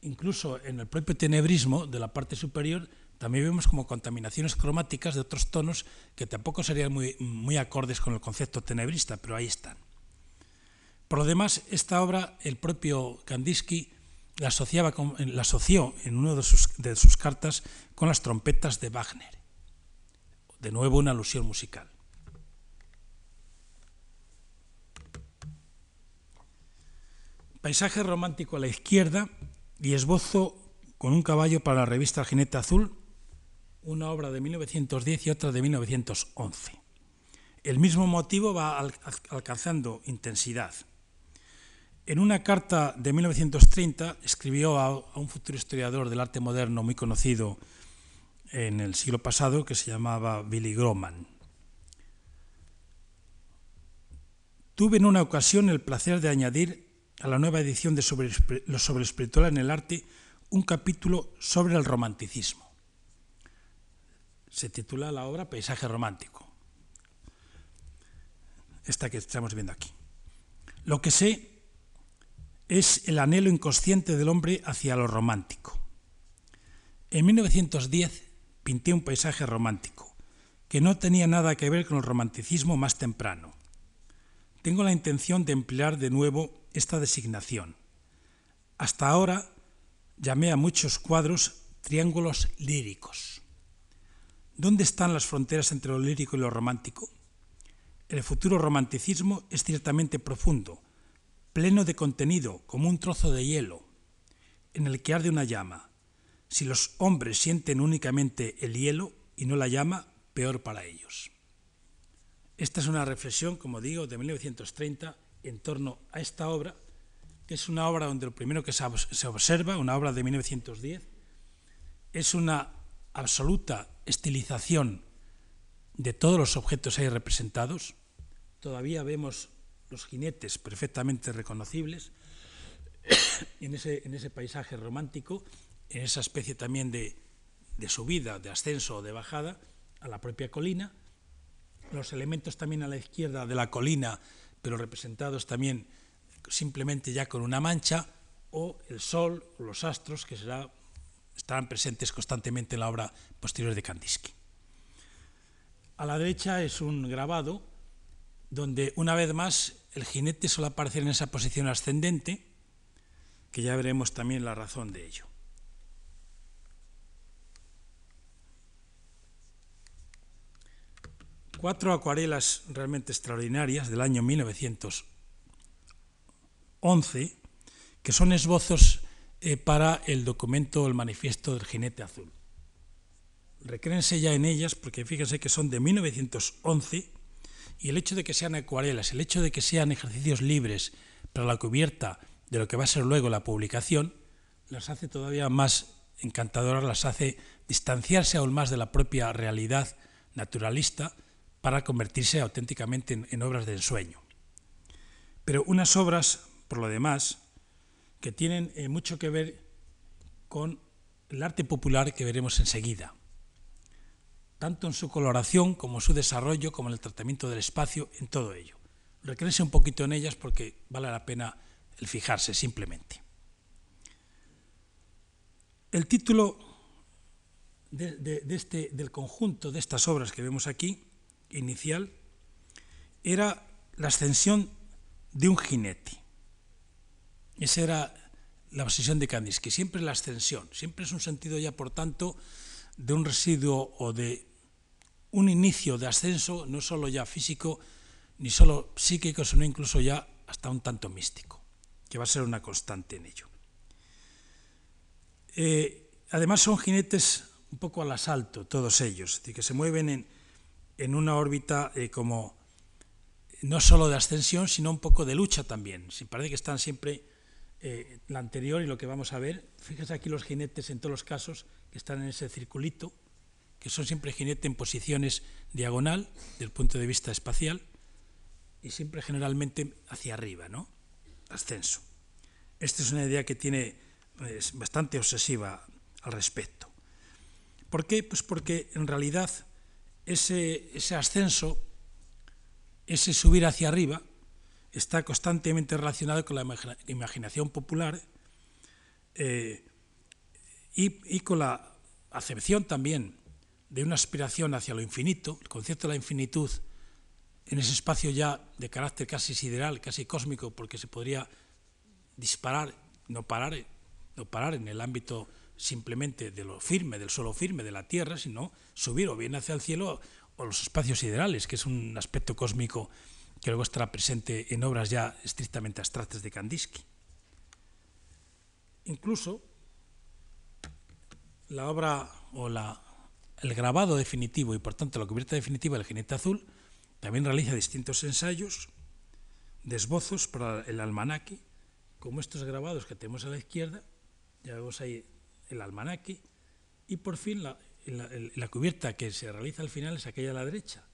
Speaker 1: Incluso en el propio tenebrismo de la parte superior también vemos como contaminaciones cromáticas de otros tonos que tampoco serían muy, muy acordes con el concepto tenebrista, pero ahí están. Por lo demás, esta obra el propio Kandinsky la, asociaba la asoció en una de sus, de sus cartas con las trompetas de Wagner. De nuevo una alusión musical. Paisaje romántico a la izquierda y esbozo con un caballo para la revista Jinete Azul, una obra de 1910 y otra de 1911. El mismo motivo va alcanzando intensidad. En una carta de 1930 escribió a, un futuro historiador del arte moderno muy conocido en el siglo pasado que se llamaba Billy Groman. Tuve en una ocasión el placer de añadir a la nueva edición de sobre, lo sobre espiritual en el arte un capítulo sobre el romanticismo. Se titula la obra Paisaje romántico. Esta que estamos viendo aquí. Lo que sé es el anhelo inconsciente del hombre hacia lo romántico. En 1910 pinté un paisaje romántico, que no tenía nada que ver con el romanticismo más temprano. Tengo la intención de emplear de nuevo esta designación. Hasta ahora llamé a muchos cuadros triángulos líricos. ¿Dónde están las fronteras entre lo lírico y lo romántico? El futuro romanticismo es ciertamente profundo, pleno de contenido, como un trozo de hielo, en el que arde una llama. Si los hombres sienten únicamente el hielo y no la llama, peor para ellos. Esta es una reflexión, como digo, de 1930 en torno a esta obra, que es una obra donde lo primero que se observa, una obra de 1910, es una absoluta estilización de todos los objetos ahí representados. Todavía vemos los jinetes perfectamente reconocibles en ese, en ese paisaje romántico, en esa especie también de, de subida, de ascenso o de bajada a la propia colina, los elementos también a la izquierda de la colina, pero representados también simplemente ya con una mancha, o el sol o los astros que estarán presentes constantemente en la obra posterior de Kandinsky. A la derecha es un grabado donde una vez más el jinete suele aparecer en esa posición ascendente, que ya veremos también la razón de ello. Cuatro acuarelas realmente extraordinarias del año 1911 11, que son esbozos eh, para el documento, el manifiesto del jinete azul. Recréense ya en ellas porque fíjense que son de 1911 y el hecho de que sean acuarelas, el hecho de que sean ejercicios libres para la cubierta de lo que va a ser luego la publicación, las hace todavía más encantadoras, las hace distanciarse aún más de la propia realidad naturalista para convertirse auténticamente en, obras de ensueño. Pero unas obras, por lo demás, que tienen eh, mucho que ver con el arte popular que veremos enseguida, tanto en su coloración como en su desarrollo, como en el tratamiento del espacio, en todo ello. Recréese un poquito en ellas porque vale la pena el fijarse simplemente. El título este, del conjunto de estas obras que vemos aquí, inicial, era la ascensión de un jinete. Esa era la obsesión de Kandinsky, siempre la ascensión, siempre es un sentido ya, por tanto, de un residuo o de un inicio de ascenso, no solo ya físico, ni solo psíquico, sino incluso ya hasta un tanto místico, que va a ser una constante en ello. Eh, además son jinetes un poco al asalto, todos ellos, que se mueven en, una órbita eh, como no solo de ascensión, sino un poco de lucha también. Si parece que están siempre eh, la anterior y lo que vamos a ver. Fíjense aquí los jinetes en todos los casos que están en ese circulito, que son siempre jinetes en posiciones diagonal, del punto de vista espacial, y siempre generalmente hacia arriba, ¿no? Ascenso. Esta es una idea que tiene es bastante obsesiva al respecto. ¿Por qué? Pues porque en realidad ese, ese ascenso, ese subir hacia arriba, está constantemente relacionado con la imaginación popular eh, y, y, con la acepción también de una aspiración hacia lo infinito, el concepto de la infinitud en ese espacio ya de carácter casi sideral, casi cósmico, porque se podría disparar, no parar, no parar en el ámbito simplemente de lo firme, del suelo firme de la Tierra, sino subir o bien hacia el cielo o los espacios siderales, que es un aspecto cósmico que luego estará presente en obras ya estrictamente abstractas de Kandinsky. Incluso la obra o el grabado definitivo y por tanto la cubierta definitiva del jinete azul también realiza distintos ensayos de esbozos para el almanaque, como estos grabados que tenemos a la izquierda, ya vemos ahí el almanaque, y por fin la, la, cubierta que se realiza al final es aquella a la derecha.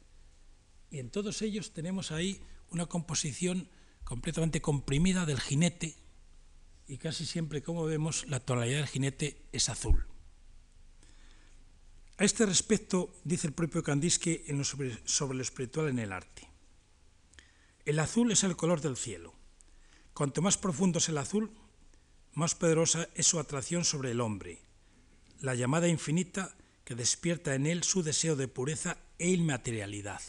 Speaker 1: Y en todos ellos tenemos ahí una composición completamente comprimida del jinete, y casi siempre, como vemos, la tonalidad del jinete es azul. A este respecto dice el propio Kandinsky en sobre, sobre lo espiritual en el arte. El azul es el color del cielo. Cuanto más profundo es el azul, más poderosa es su atracción sobre el hombre, la llamada infinita que despierta en él su deseo de pureza e inmaterialidad.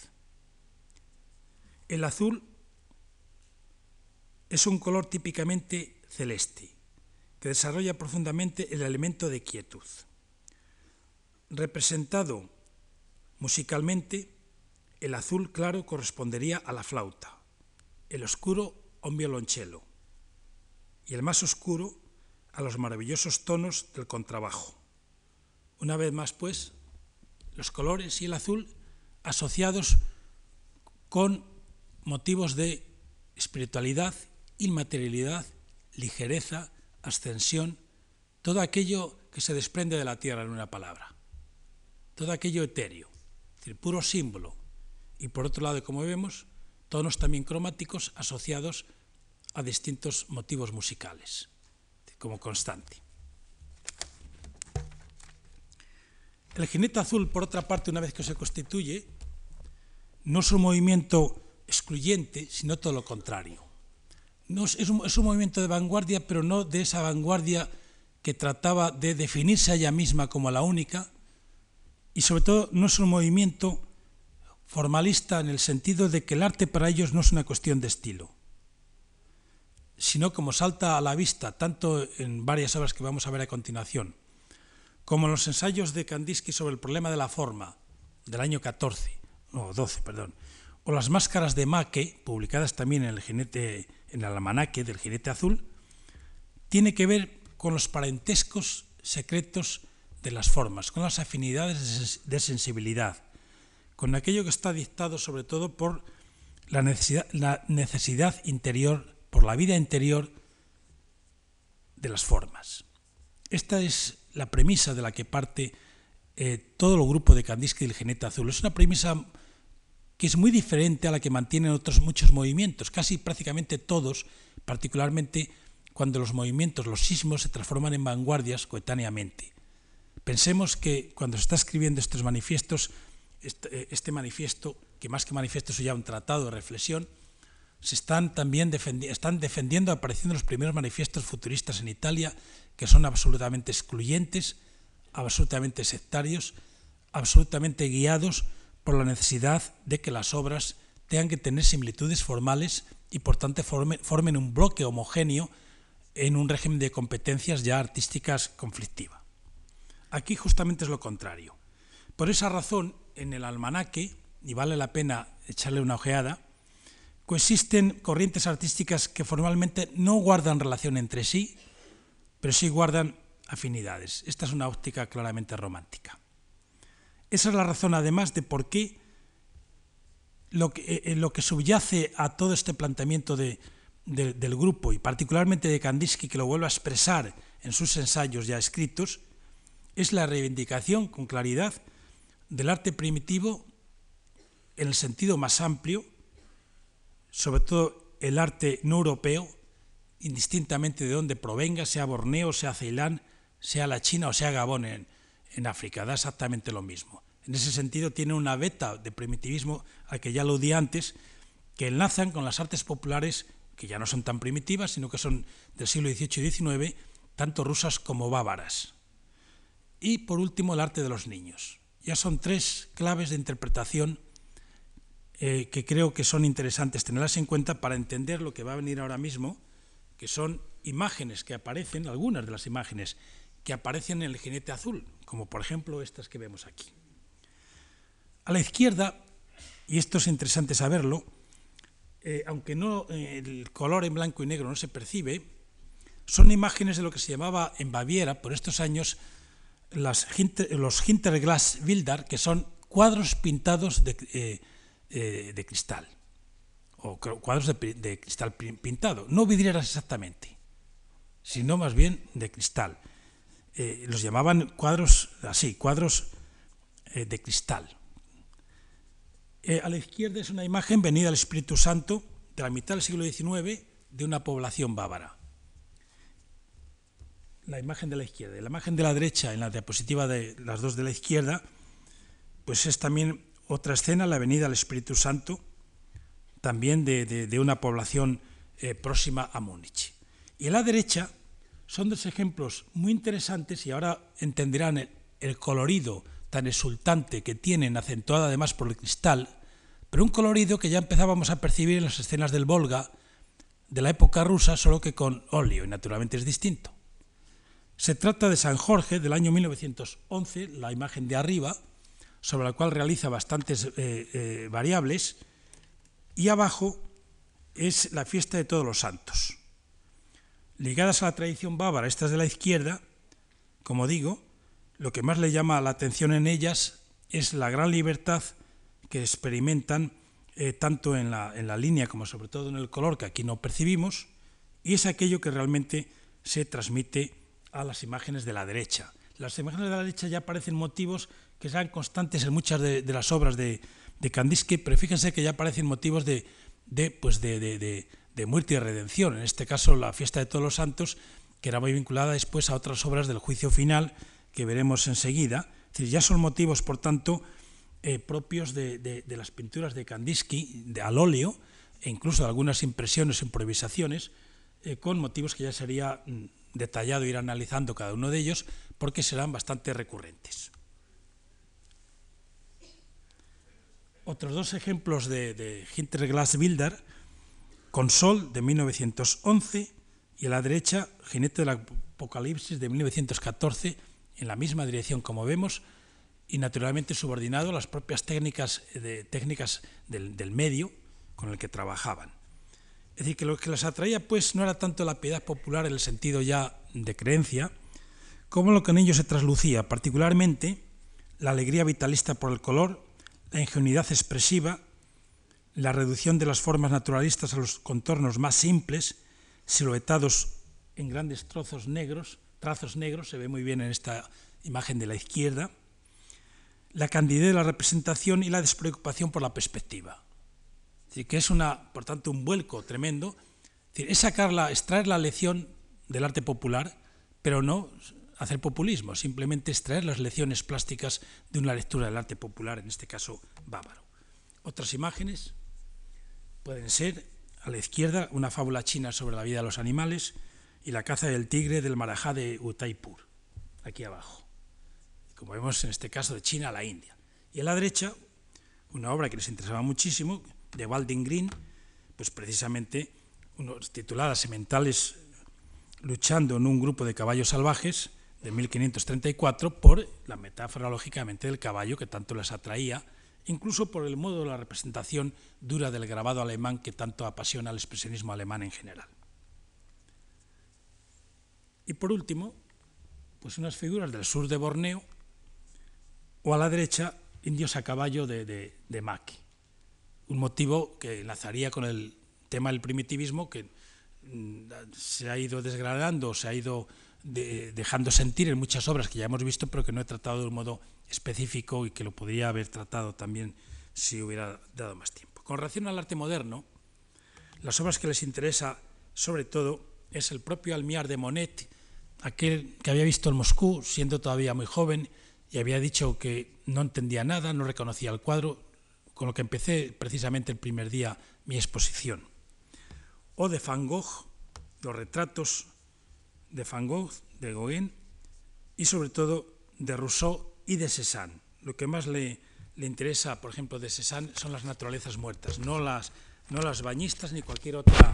Speaker 1: El azul es un color típicamente celeste, que desarrolla profundamente el elemento de quietud. Representado musicalmente, el azul claro correspondería a la flauta, el oscuro a un violonchelo, y el más oscuro a los maravillosos tonos del contrabajo. Una vez más, pues, los colores y el azul asociados con motivos de espiritualidad, inmaterialidad, ligereza, ascensión, todo aquello que se desprende de la tierra en una palabra, todo aquello etéreo, es decir, puro símbolo. Y por otro lado, como vemos, tonos también cromáticos asociados a distintos motivos musicales, como constante. El jinete azul, por otra parte, una vez que se constituye, no es un movimiento excluyente, sino todo lo contrario. No es, un, es un movimiento de vanguardia, pero no de esa vanguardia que trataba de definirse a ella misma como la única, y sobre todo no es un movimiento formalista en el sentido de que el arte para ellos no es una cuestión de estilo, sino como salta a la vista, tanto en varias obras que vamos a ver a continuación, como en los ensayos de Kandinsky sobre el problema de la forma, del año 14, no, 12, perdón, o las máscaras de Maque, publicadas también en el jinete en el almanaque del jinete azul, tiene que ver con los parentescos secretos de las formas, con las afinidades de sensibilidad, con aquello que está dictado sobre todo por la necesidad, la necesidad interior, por la vida interior de las formas. Esta es la premisa de la que parte eh, todo el grupo de Kandinsky del Genete Azul. Es una premisa que es muy diferente a la que mantienen otros muchos movimientos, casi prácticamente todos, particularmente cuando los movimientos, los sismos, se transforman en vanguardias coetáneamente. Pensemos que cuando se está escribiendo estos manifiestos, este, eh, este manifiesto, que más que manifiesto es ya un tratado de reflexión, se están también están defendiendo, apareciendo los primeros manifiestos futuristas en Italia, que son absolutamente excluyentes, absolutamente sectarios, absolutamente guiados por la necesidad de que las obras tengan que tener similitudes formales y por tanto formen, un bloque homogéneo en un régimen de competencias ya artísticas conflictiva. Aquí justamente es lo contrario. Por esa razón, en el almanaque, y vale la pena echarle una ojeada, coexisten corrientes artísticas que formalmente no guardan relación entre sí, pero sí guardan afinidades. Esta es una óptica claramente romántica. Esa es la razón, además, de por qué lo que, eh, eh, subyace a todo este planteamiento de, del grupo, y particularmente de Kandinsky, que lo vuelve a expresar en sus ensayos ya escritos, es la reivindicación con claridad del arte primitivo en el sentido más amplio, sobre todo el arte no europeo, indistintamente de dónde provenga, sea Borneo, sea Ceilán, sea la China o sea Gabón en, en África, da exactamente lo mismo. En ese sentido tiene una beta de primitivismo al que ya lo di antes, que enlazan con las artes populares que ya no son tan primitivas, sino que son del siglo XVIII y XIX, tanto rusas como bávaras. Y por último, el arte de los niños. Ya son tres claves de interpretación eh, que creo que son interesantes tenerlas en cuenta para entender lo que va a venir ahora mismo, que son imágenes que aparecen, algunas de las imágenes que aparecen en el jinete azul, como por ejemplo estas que vemos aquí. A la izquierda, y esto es interesante saberlo, eh, aunque no eh, el color en blanco y negro no se percibe, son imágenes de lo que se llamaba en Baviera por estos años las, los Hinterglasbilder, que son cuadros pintados de, eh, de cristal, o cuadros de, cristal pintado, no vidrieras exactamente, sino más bien de cristal. Eh, los llamaban cuadros así, cuadros eh, de cristal. a la izquierda es una imagen venida del Espíritu Santo de la mitad del siglo XIX de una población bávara. La imagen de la izquierda. La imagen de la derecha, en la diapositiva de las dos de la izquierda, pues es también otra escena, la Avenida del Espíritu Santo, también de, una población eh, próxima a Múnich. Y a la derecha son dos ejemplos muy interesantes y ahora entenderán el, colorido tan exultante que tienen, acentuado además por el cristal, pero un colorido que ya empezábamos a percibir en las escenas del Volga de la época rusa, solo que con óleo, y naturalmente es distinto. Se trata de San Jorge del año 1911, la imagen de arriba, sobre la cual realiza bastantes eh, eh, variables, y abajo es la fiesta de todos los santos. Ligadas a la tradición bávara, estas de la izquierda, como digo, lo que más le llama la atención en ellas es la gran libertad que experimentan eh, tanto en la, en la línea como sobre todo en el color que aquí no percibimos, y es aquello que realmente se transmite a las imágenes de la derecha. Las imágenes de la derecha ya aparecen motivos que sean constantes en muchas de, las obras de, de, Kandinsky, pero fíjense que ya aparecen motivos de, pues de, muerte y redención. En este caso, la fiesta de todos los santos, que era muy vinculada después a otras obras del juicio final, que veremos enseguida. Ya son motivos, por tanto, eh, propios de, las pinturas de Kandinsky, de al óleo, e incluso de algunas impresiones, improvisaciones, eh, con motivos que ya sería mm, detallado ir analizando cada uno de ellos, porque serán bastante recurrentes. Otros dos ejemplos de, de Hinterglasbilder, con Sol de 1911 y a la derecha Jinete del Apocalipsis de 1914 en la misma dirección como vemos y naturalmente subordinado a las propias técnicas, de, técnicas del, medio con el que trabajaban. Es decir, que lo que les atraía pues no era tanto la piedad popular en el sentido ya de creencia, como lo que en ellos se traslucía, particularmente la alegría vitalista por el color, la ingenuidad expresiva, la reducción de las formas naturalistas a los contornos más simples, siluetados en grandes trozos negros, trazos negros, se ve muy bien en esta imagen de la izquierda, la candidez de la representación y la despreocupación por la perspectiva. Es decir, que es una, por tanto, un vuelco tremendo. Es, sacarla, extraer la lección del arte popular, pero no hacer populismo, simplemente extraer las lecciones plásticas de una lectura del arte popular, en este caso bávaro. Otras imágenes pueden ser, a la izquierda, una fábula china sobre la vida de los animales y la caza del tigre del Marajá de Utaipur, aquí abajo. Como vemos en este caso de China a la India. Y a la derecha, una obra que les interesaba muchísimo, de Walding Green, pues precisamente unos, titulada Sementales luchando en un grupo de caballos salvajes, de 1534 por la metáfora, lógicamente, del caballo que tanto les atraía, incluso por el modo de la representación dura del grabado alemán que tanto apasiona al expresionismo alemán en general. Y por último, pues unas figuras del sur de Borneo, o a la derecha, indios a caballo de, de, un motivo que enlazaría con el tema del primitivismo que mm, se ha ido desgranando, se ha ido de, dejando sentir en muchas obras que ya hemos visto, pero que no he tratado de un modo específico y que lo podría haber tratado también si hubiera dado más tiempo. Con relación al arte moderno, las obras que les interesa sobre todo es el propio Almiar de Monet, aquel que había visto en Moscú siendo todavía muy joven y había dicho que no entendía nada, no reconocía el cuadro, con lo que empecé precisamente el primer día mi exposición. O de Van Gogh, los retratos de Van Gogh, de Gauguin y sobre todo de Rousseau y de Cézanne. Lo que más le, le interesa, por ejemplo, de Cézanne son las naturalezas muertas, no las, no las bañistas ni cualquier otra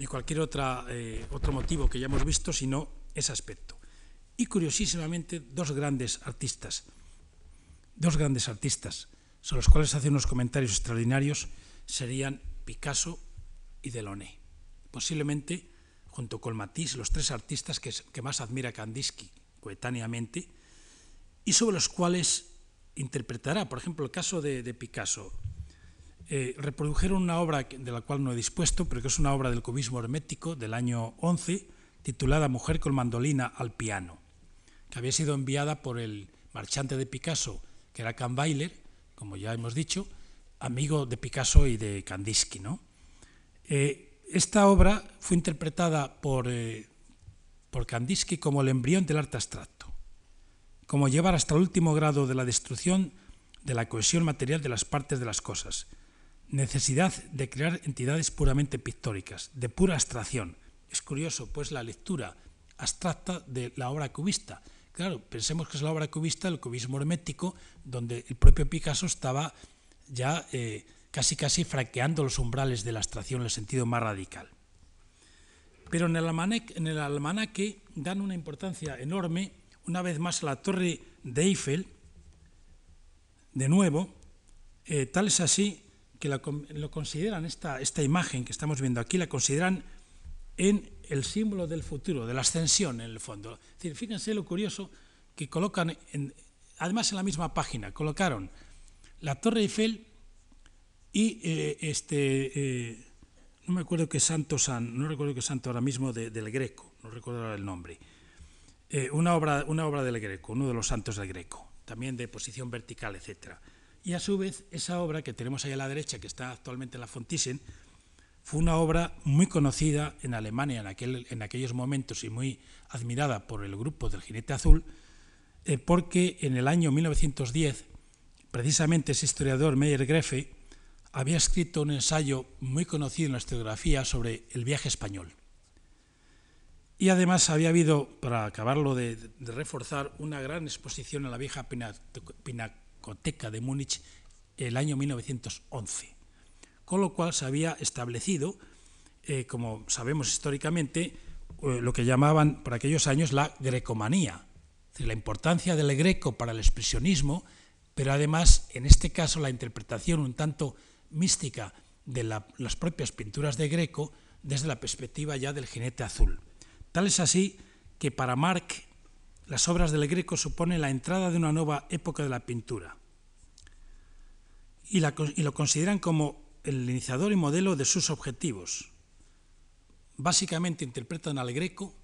Speaker 1: ni cualquier otra, eh, otro motivo que ya hemos visto, sino ese aspecto. Y curiosísimamente, dos grandes artistas, dos grandes artistas, sobre los cuales hace unos comentarios extraordinarios, serían Picasso y Delaunay. Posiblemente junto con Matisse, los tres artistas que, más admira Kandinsky coetáneamente, y sobre los cuales interpretará, por ejemplo, el caso de, de Picasso. Eh, reprodujeron una obra de la cual no he dispuesto, pero que es una obra del cubismo hermético del año 11, titulada Mujer con mandolina al piano, que había sido enviada por el marchante de Picasso, que era Kahnweiler, como ya hemos dicho, amigo de Picasso y de Kandinsky. ¿no? Eh, esta obra fue interpretada por, eh, por Kandinsky como el embrión del arte abstracto, como llevar hasta el último grado de la destrucción de la cohesión material de las partes de las cosas, necesidad de crear entidades puramente pictóricas, de pura abstracción. Es curioso, pues, la lectura abstracta de la obra cubista. Claro, pensemos que es la obra cubista, el cubismo hermético, donde el propio Picasso estaba ya... Eh, casi casi fraqueando los umbrales de la abstracción en el sentido más radical. Pero en el, almanaque, en el dan una importancia enorme, una vez más, a la torre de Eiffel, de nuevo, eh, tal es así que lo consideran, esta, esta imagen que estamos viendo aquí, la consideran en el símbolo del futuro, de la ascensión en el fondo. Es decir, fíjense lo curioso que colocan, además en la misma página, colocaron la Torre Eiffel y eh, este, eh, no me acuerdo qué santo san, no recuerdo qué santo ahora mismo de, del Greco, no recuerdo el nombre. Eh, una, obra, una obra del Greco, uno de los santos del Greco, también de posición vertical, etc. Y a su vez, esa obra que tenemos ahí a la derecha, que está actualmente en la Fontisen, fue una obra muy conocida en Alemania en, aquel, en aquellos momentos y muy admirada por el grupo del Jinete Azul, eh, porque en el año 1910, precisamente ese historiador Meyer Greffe, había escrito un ensayo muy conocido en la historiografía sobre el viaje español. Y además había habido, para acabarlo de, reforzar, una gran exposición en la vieja Pinacoteca de Múnich el año 1911, con lo cual se había establecido, eh, como sabemos históricamente, eh, lo que llamaban por aquellos años la grecomanía, es decir, la importancia del greco para el expresionismo, pero además, en este caso, la interpretación un tanto mística de las propias pinturas de Greco desde la perspectiva ya del jinete azul. Tal es así que para Marc las obras del Greco suponen la entrada de una nueva época de la pintura y, y lo consideran como el iniciador y modelo de sus objetivos. Básicamente interpretan al Greco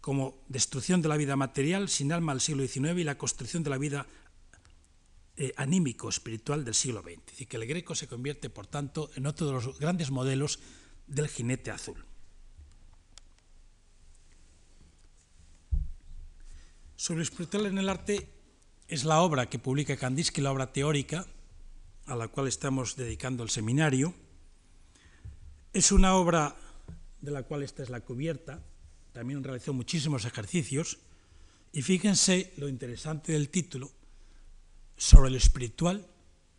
Speaker 1: como destrucción de la vida material sin alma al siglo XIX y la construcción de la vida eh, anímico espiritual del siglo XX. Es decir, que el Greco se convierte, por tanto, en otro de los grandes modelos del jinete azul. Sobre espiritual en el arte es la obra que publica Kandinsky, la obra teórica, a la cual estamos dedicando el seminario. Es una obra de la cual esta es la cubierta, también realizó muchísimos ejercicios, y fíjense lo interesante del título, sobre lo espiritual,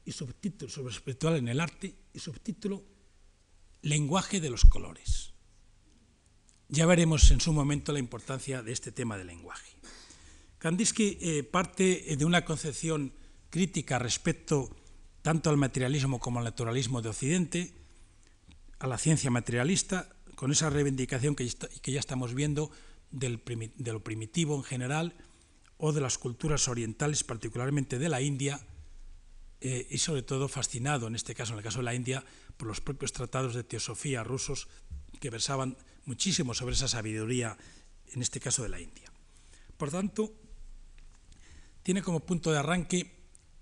Speaker 1: y subtítulo sobre lo espiritual en el arte, y subtítulo lenguaje de los colores. Ya veremos en su momento la importancia de este tema del lenguaje. Kandinsky eh, parte de una concepción crítica respecto tanto al materialismo como al naturalismo de Occidente, a la ciencia materialista, con esa reivindicación que, ya estamos viendo de lo primitivo en general o de las culturas orientales, particularmente de la India, eh, y sobre todo fascinado, en este caso, en el caso de la India, por los propios tratados de teosofía rusos que versaban muchísimo sobre esa sabiduría, en este caso de la India. Por tanto, tiene como punto de arranque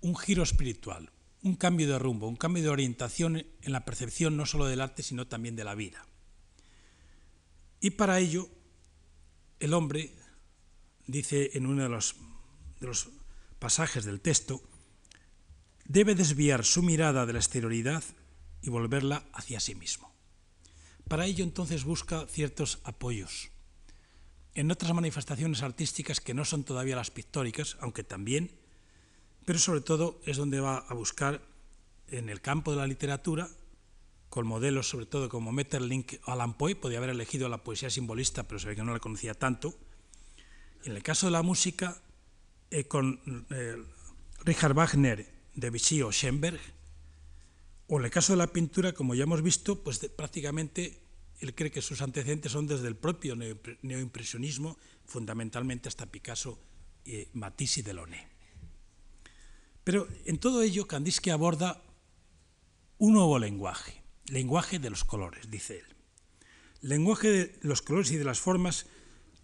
Speaker 1: un giro espiritual, un cambio de rumbo, un cambio de orientación en la percepción no solo del arte, sino también de la vida. Y para ello, el hombre, dice en uno de los, pasajes del texto, debe desviar su mirada de la exterioridad y volverla hacia sí mismo. Para ello entonces busca ciertos apoyos. En otras manifestaciones artísticas que no son todavía las pictóricas, aunque también, pero sobre todo es donde va a buscar en el campo de la literatura, con modelos sobre todo como Metterlink o Alan Poe, podía haber elegido la poesía simbolista, pero se ve que no la conocía tanto. En el caso de la música, eh, con eh, Richard Wagner, Debussy o Schoenberg, o en el caso de la pintura, como ya hemos visto, pues prácticamente él cree que sus antecedentes son desde el propio neoimpresionismo, fundamentalmente hasta Picasso, eh, Matisse y Delaunay. Pero en todo ello Kandinsky aborda un nuevo lenguaje, lenguaje de los colores, dice él. Lenguaje de los colores y de las formas,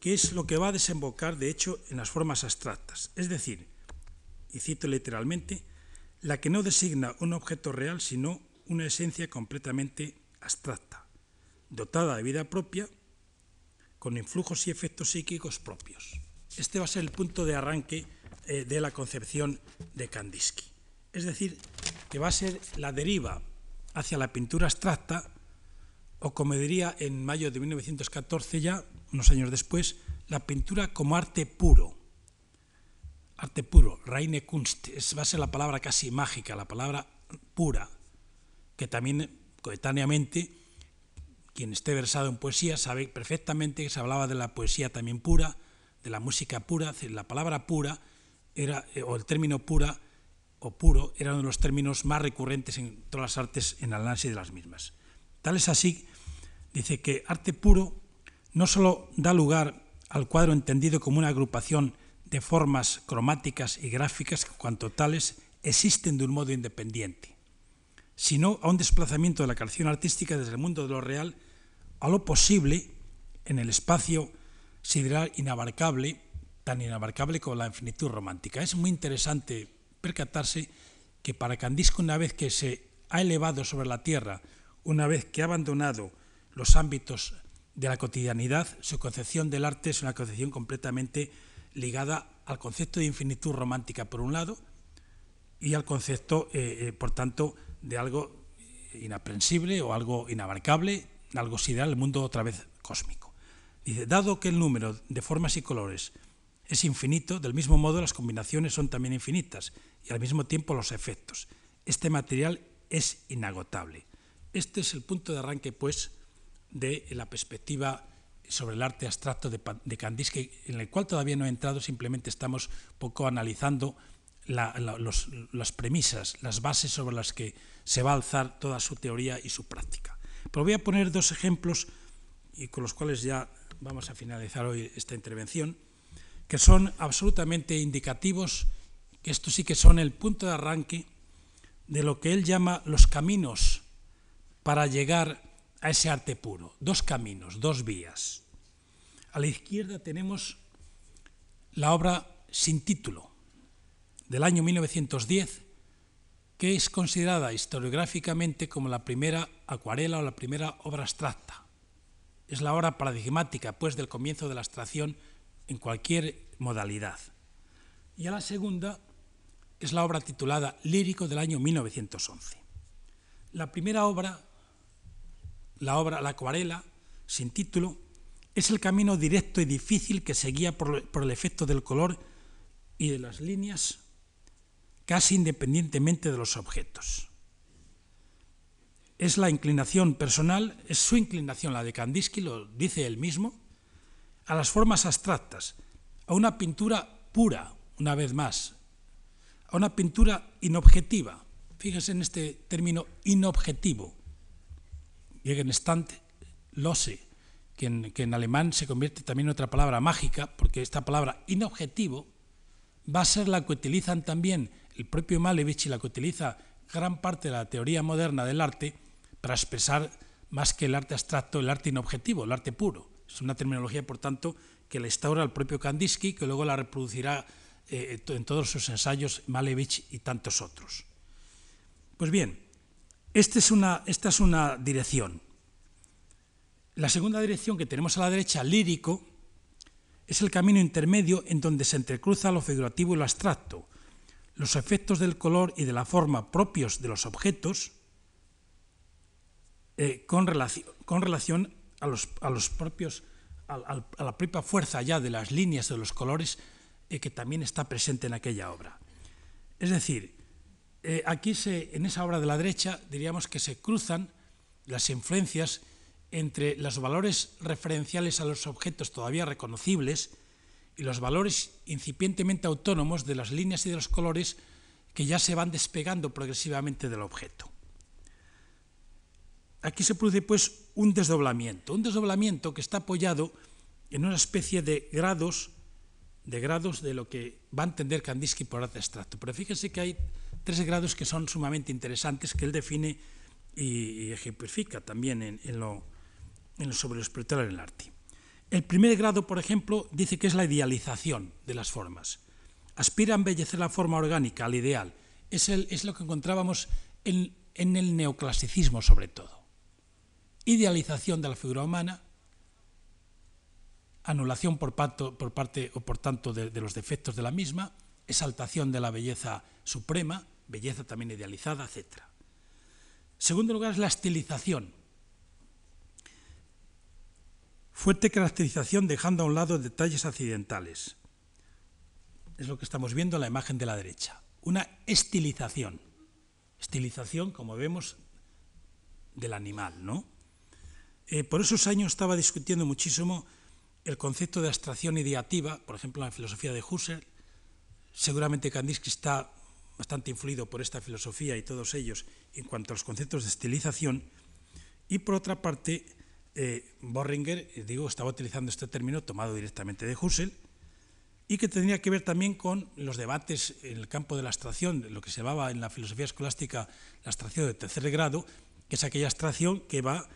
Speaker 1: que es lo que va a desembocar, de hecho, en las formas abstractas. Es decir, y cito literalmente, la que no designa un objeto real, sino una esencia completamente abstracta, dotada de vida propia, con influjos y efectos psíquicos propios. Este va a ser el punto de arranque eh, de la concepción de Kandinsky. Es decir, que va a ser la deriva hacia la pintura abstracta, o como diría en mayo de 1914 ya, unos años después, la pintura como arte puro. Arte puro, reine Kunst, es, va a ser la palabra casi mágica, la palabra pura, que también coetáneamente quien esté versado en poesía sabe perfectamente que se hablaba de la poesía también pura, de la música pura, la palabra pura era, eh, o el término pura o puro era uno de los términos más recurrentes en todas las artes en el análisis de las mismas. Tal es así, dice que arte puro no solo da lugar al cuadro entendido como una agrupación de formas cromáticas y gráficas que cuanto tales existen de un modo independiente, sino a un desplazamiento de la creación artística desde el mundo de lo real a lo posible en el espacio sideral inabarcable tan inabarcable como la infinitud romántica. Es muy interesante percatarse que para Candisco, una vez que se ha elevado sobre la tierra, una vez que ha abandonado los ámbitos de la cotidianidad, su concepción del arte es una concepción completamente ligada al concepto de infinitud romántica, por un lado, y al concepto, eh, eh, por tanto, de algo inaprensible o algo inabarcable, algo sideral, el mundo otra vez cósmico. Dice, dado que el número de formas y colores es infinito, del mismo modo las combinaciones son también infinitas y al mismo tiempo los efectos. Este material es inagotable. Este es el punto de arranque, pues, de la perspectiva sobre el arte abstracto de, Kandinsky, en el cual todavía no he entrado, simplemente estamos poco analizando las premisas, las bases sobre las que se va a alzar toda su teoría y su práctica. Pero voy a poner dos ejemplos y con los cuales ya vamos a finalizar hoy esta intervención, que son absolutamente indicativos, que estos sí que son el punto de arranque de lo que él llama los caminos para llegar a ese arte puro. Dos caminos, dos vías. A la izquierda tenemos la obra sin título del año 1910, que es considerada historiográficamente como la primera acuarela o la primera obra abstracta. Es la obra paradigmática, pues, del comienzo de la abstracción en cualquier modalidad. Y a la segunda es la obra titulada Lírico del año 1911. La primera obra, la obra La acuarela, sin título, es el camino directo y difícil que seguía por, por el efecto del color y de las líneas casi independientemente de los objetos. Es la inclinación personal, es su inclinación, la de Kandinsky, lo dice él mismo, a las formas abstractas, a una pintura pura, una vez más, a una pintura inobjetiva. Fíjese en este término inobjetivo. Gegenstand, lose, que en, que en alemán se convierte también en otra palabra mágica, porque esta palabra inobjetivo va a ser la que utilizan también el propio Malevich y la que utiliza gran parte de la teoría moderna del arte para expresar más que el arte abstracto, el arte inobjetivo, el arte puro. Es una terminología, por tanto, que la instaura el propio Kandinsky, que luego la reproducirá eh, en todos sus ensayos Malevich y tantos otros. Pues bien, esta es, una, esta es una dirección. La segunda dirección que tenemos a la derecha, lírico, es el camino intermedio en donde se entrecruza lo figurativo y lo abstracto, los efectos del color y de la forma propios de los objetos eh, con, relación, con, relación, a los, a los propios, a, a, la propia fuerza ya de las líneas de los colores eh, que también está presente en aquella obra. Es decir, eh, aquí se, en esa obra de la derecha diríamos que se cruzan las influencias entre los valores referenciales a los objetos todavía reconocibles y los valores incipientemente autónomos de las líneas y de los colores que ya se van despegando progresivamente del objeto. Aquí se produce pues un desdoblamiento, un desdoblamiento que está apoyado en una especie de grados de grados de lo que va a entender Kandinsky por arte abstracto. Pero fíjense que hay tres grados que son sumamente interesantes que él define y, ejemplifica también en, lo, sobre lo espiritual en el arte. El primer grado, por ejemplo, dice que es la idealización de las formas. Aspira a embellecer la forma orgánica, al ideal. Es, el, es lo que encontrábamos en, el neoclasicismo, sobre todo. Idealización de la figura humana, anulación por, pato, por parte o por tanto de los defectos de la misma, exaltación de la belleza suprema, belleza también idealizada, etc. Segundo lugar es la estilización, Fuerte caracterización dejando a un lado detalles accidentales. Es lo que estamos viendo en la imagen de la derecha. Una estilización. Estilización, como vemos, del animal, ¿no? Eh, por esos años estaba discutiendo muchísimo el concepto de abstracción ideativa, por ejemplo, en la filosofía de Husserl. Seguramente Kandinsky está bastante influido por esta filosofía y todos ellos en cuanto a los conceptos de estilización. Y por otra parte, eh, Borringer, eh, digo, estaba utilizando este término tomado directamente de Husserl y que tendría que ver también con los debates en el campo de la abstracción, lo que se llamaba en la filosofía escolástica la abstracción de tercer grado, que es aquella abstracción que va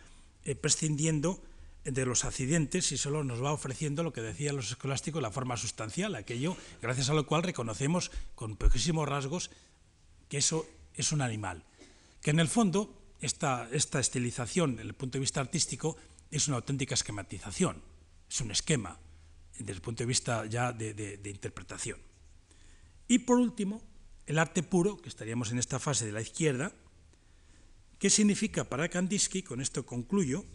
Speaker 1: eh, prescindiendo de los accidentes y solo nos va ofreciendo lo que decían los escolásticos, la forma sustancial, aquello gracias a lo cual reconocemos con poquísimos rasgos que eso es un animal. Que en el fondo esta, esta estilización, desde el punto de vista artístico, es una auténtica esquematización, es un esquema desde el punto de vista ya de, interpretación. Y por último, el arte puro, que estaríamos en esta fase de la izquierda, ¿qué significa para Kandinsky, con esto concluyo,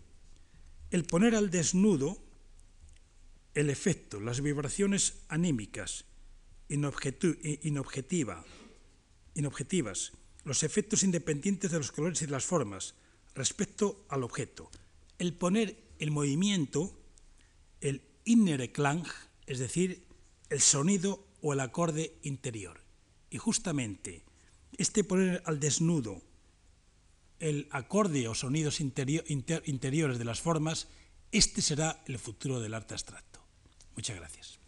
Speaker 1: el poner al desnudo el efecto, las vibraciones anímicas inobjetiva, inobjetivas, los efectos independientes de los colores y de las formas respecto al objeto, el poner el movimiento, el inner klang, es decir, el sonido o el acorde interior. Y justamente este poner al desnudo el acorde o sonidos interiores de las formas, este será el futuro del arte abstracto. Muchas gracias.